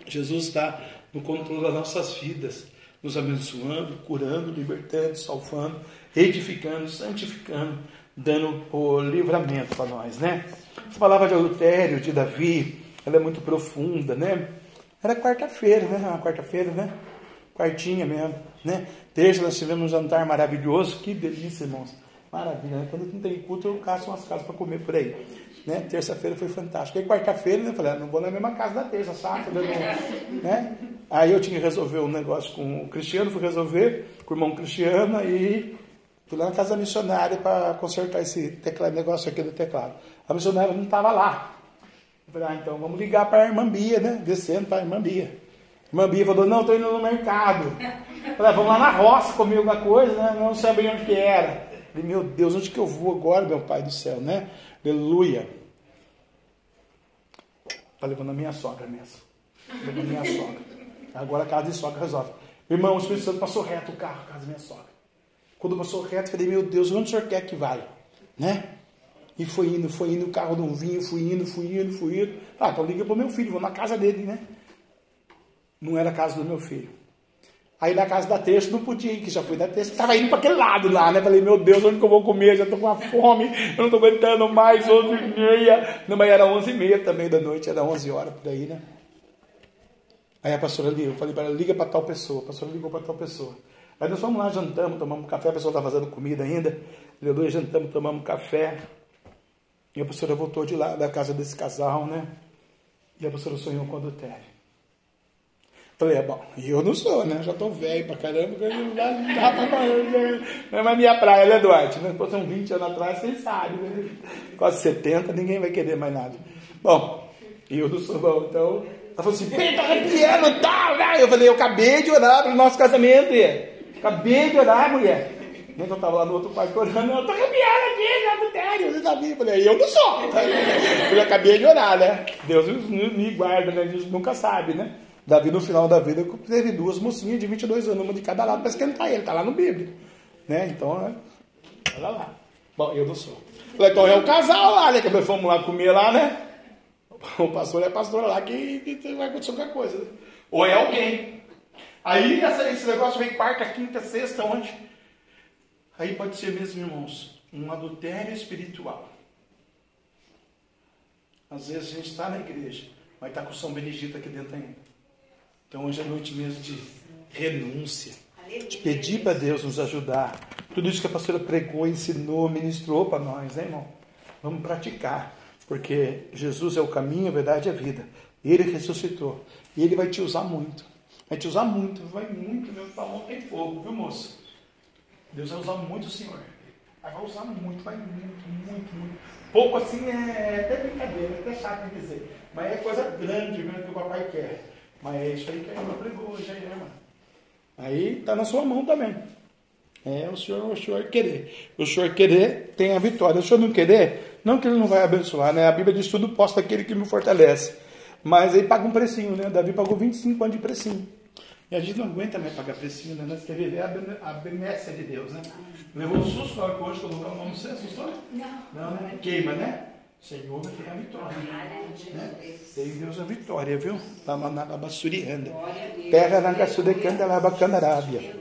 Jesus está no controle das nossas vidas, nos abençoando, curando, libertando, salvando, edificando, santificando, dando o livramento para nós, né? Essa palavra de adultério de Davi, ela é muito profunda, né? Era quarta-feira, né? Uma quarta-feira, né? Quartinha mesmo, né? Terça nós tivemos um jantar maravilhoso, que delícia, irmãos. Maravilha, né? Quando não tem culto, eu caço umas casas para comer por aí. Né? Terça-feira foi fantástico. Aí quarta-feira, né? Falei, ah, não vou na mesma casa da terça, sabe? Né? Aí eu tinha que resolver um negócio com o Cristiano, fui resolver com o irmão Cristiano e fui lá na casa da missionária para consertar esse teclado, negócio aqui do teclado. A missionária não estava lá. Eu falei, ah, então vamos ligar para a irmã Bia, né? Descendo para a irmã Bia. A irmã Bia falou, não, estou indo no mercado. Eu falei, ah, vamos lá na roça comer alguma coisa, né? Não sabia onde que era. Eu falei, meu Deus, onde que eu vou agora, meu pai do céu, né? Aleluia. Está levando a minha sogra mesmo. Levando a minha sogra. Agora a casa de sogra resolve. Irmão, o Espírito Santo passou reto o carro, casa da minha sogra. Quando passou reto, falei, meu Deus, onde o senhor quer que vai? Né? E foi indo, foi indo, o carro não vinha, fui indo, fui indo, fui indo. Ah, então para o meu filho, vou na casa dele, né? Não era a casa do meu filho. Aí na casa da terça não podia ir, que já fui da terça, estava indo para aquele lado lá, né? Falei, meu Deus, onde que eu vou comer? Já estou com uma fome, eu não estou aguentando mais, 11 e meia. Não, mas era 11 e meia também da noite, era 11 horas por aí, né? Aí a pastora liga, eu falei para ela, liga para tal pessoa. A pastora ligou para tal pessoa. Aí nós fomos lá, jantamos, tomamos café, a pessoa estava fazendo comida ainda. Aleluia, jantamos, tomamos café. E a pastora voltou de lá, da casa desse casal, né? E a pastora sonhou com adultério. Falei, é bom, eu não sou, né? Já estou velho pra caramba, não dá, não dá pra Não é minha praia, né, Duarte? Se fosse uns 20 anos atrás, vocês sabem, né? Quase 70, ninguém vai querer mais nada. Bom, eu não sou bom, então. Ela falou assim, Pedro, arrepiando e tal, né? Eu falei, eu acabei de orar pro nosso casamento, e acabei de orar, mulher. Nem que eu estava lá no outro quarto orando, eu tô arrepiando aqui, já adultério, você sabia? Eu falei, eu não sou. Eu acabei de orar, né? Deus me guarda, né? A gente nunca sabe, né? Davi, no final da vida, teve duas mocinhas de 22 anos, uma de cada lado, para esquentar ele, está lá no Bíblia. Né? Então, né? olha lá. Bom, eu não sou. Então é o casal lá, né? Que nós fomos lá comer lá, né? O pastor é a pastora lá que, que vai acontecer qualquer coisa. Né? Ou é alguém. Aí essa, esse negócio vem quarta, quinta, sexta, onde? Aí pode ser mesmo, irmãos, um adultério espiritual. Às vezes a gente está na igreja, mas está com São Benedito aqui dentro ainda. Então hoje é noite mesmo de renúncia, de pedir para Deus nos ajudar. Tudo isso que a pastora pregou, ensinou, ministrou para nós, né, irmão? Vamos praticar, porque Jesus é o caminho, a verdade e a vida. Ele ressuscitou e ele vai te usar muito. Vai te usar muito, vai muito, meu pavão tem fogo, viu, moço? Deus vai usar muito o Senhor. Vai usar muito, vai muito, muito, muito. Pouco assim é até brincadeira, é até chato de dizer. Mas é coisa grande mesmo que o papai quer. Mas é isso aí que a irmã pregou hoje aí, né, mano? Aí está na sua mão também. É o senhor, o senhor querer. O senhor querer tem a vitória. O senhor não querer, não que ele não vai abençoar, né? A Bíblia diz tudo posta aquele que me fortalece. Mas aí paga um precinho, né? Davi pagou 25 anos de precinho. E a gente não aguenta mais pagar precinho, né? Nós queremos viver a benécia de Deus, né? Levou um susto na hora que hoje colocou a mão no senso, assustou? Não. Não, né? Queima, né? Senhor tem a vitória. Né? Tem Deus a vitória, viu? Lamanabasurianda. Terra na gasudecanda labacandarábia.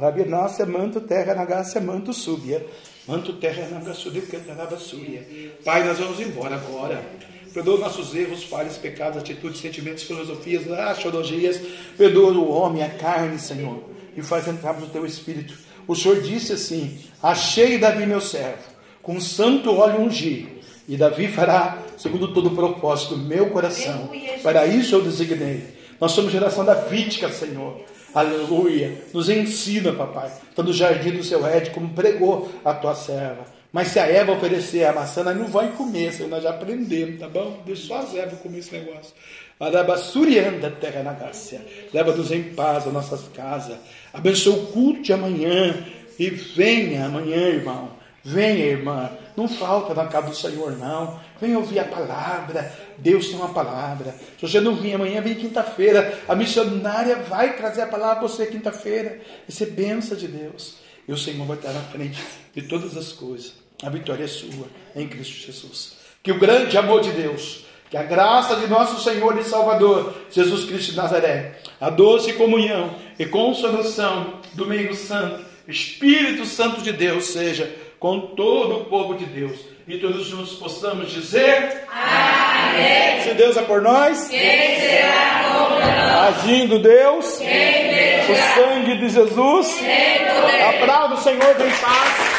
Rabia nossa manto terra na gaça manto súbia. Manto terra na gasudecanda labassúria. Pai, nós vamos embora agora. Perdoa nossos erros, falhas, pecados, atitudes, sentimentos, filosofias, astrologias. Perdoa o homem, a carne, Senhor. E faz entrarmos no teu espírito. O Senhor disse assim: Achei Davi, meu servo, com santo óleo ungir e Davi fará segundo todo o propósito do meu coração. Para isso eu designei. Nós somos geração davídica, Senhor. Aleluia. Nos ensina, papai. Está no jardim do seu Ed, como pregou a tua serva. Mas se a Eva oferecer a maçã, nós não vai comer, Senhor. Nós já aprendemos, tá bom? Deixa só as Eva comer esse negócio. Arabassurianda terra na Gácia. Leva-nos em paz às nossas casas. Abençoa o culto de amanhã. E venha amanhã, irmão Venha, irmã. Não falta na casa do Senhor, não. Venha ouvir a palavra. Deus tem uma palavra. Se você não vir amanhã, vem quinta-feira. A missionária vai trazer a palavra para você quinta-feira. Vai ser benção de Deus. E o Senhor vai estar na frente de todas as coisas. A vitória é sua em Cristo Jesus. Que o grande amor de Deus, que a graça de nosso Senhor e Salvador, Jesus Cristo de Nazaré, a doce comunhão e consolação do meio santo, Espírito Santo de Deus, seja com todo o povo de Deus. E todos nos possamos dizer: Amém. Se Deus é por nós, quem será contra nós? Agindo Deus, o sangue de Jesus, a palavra do Senhor vem em paz.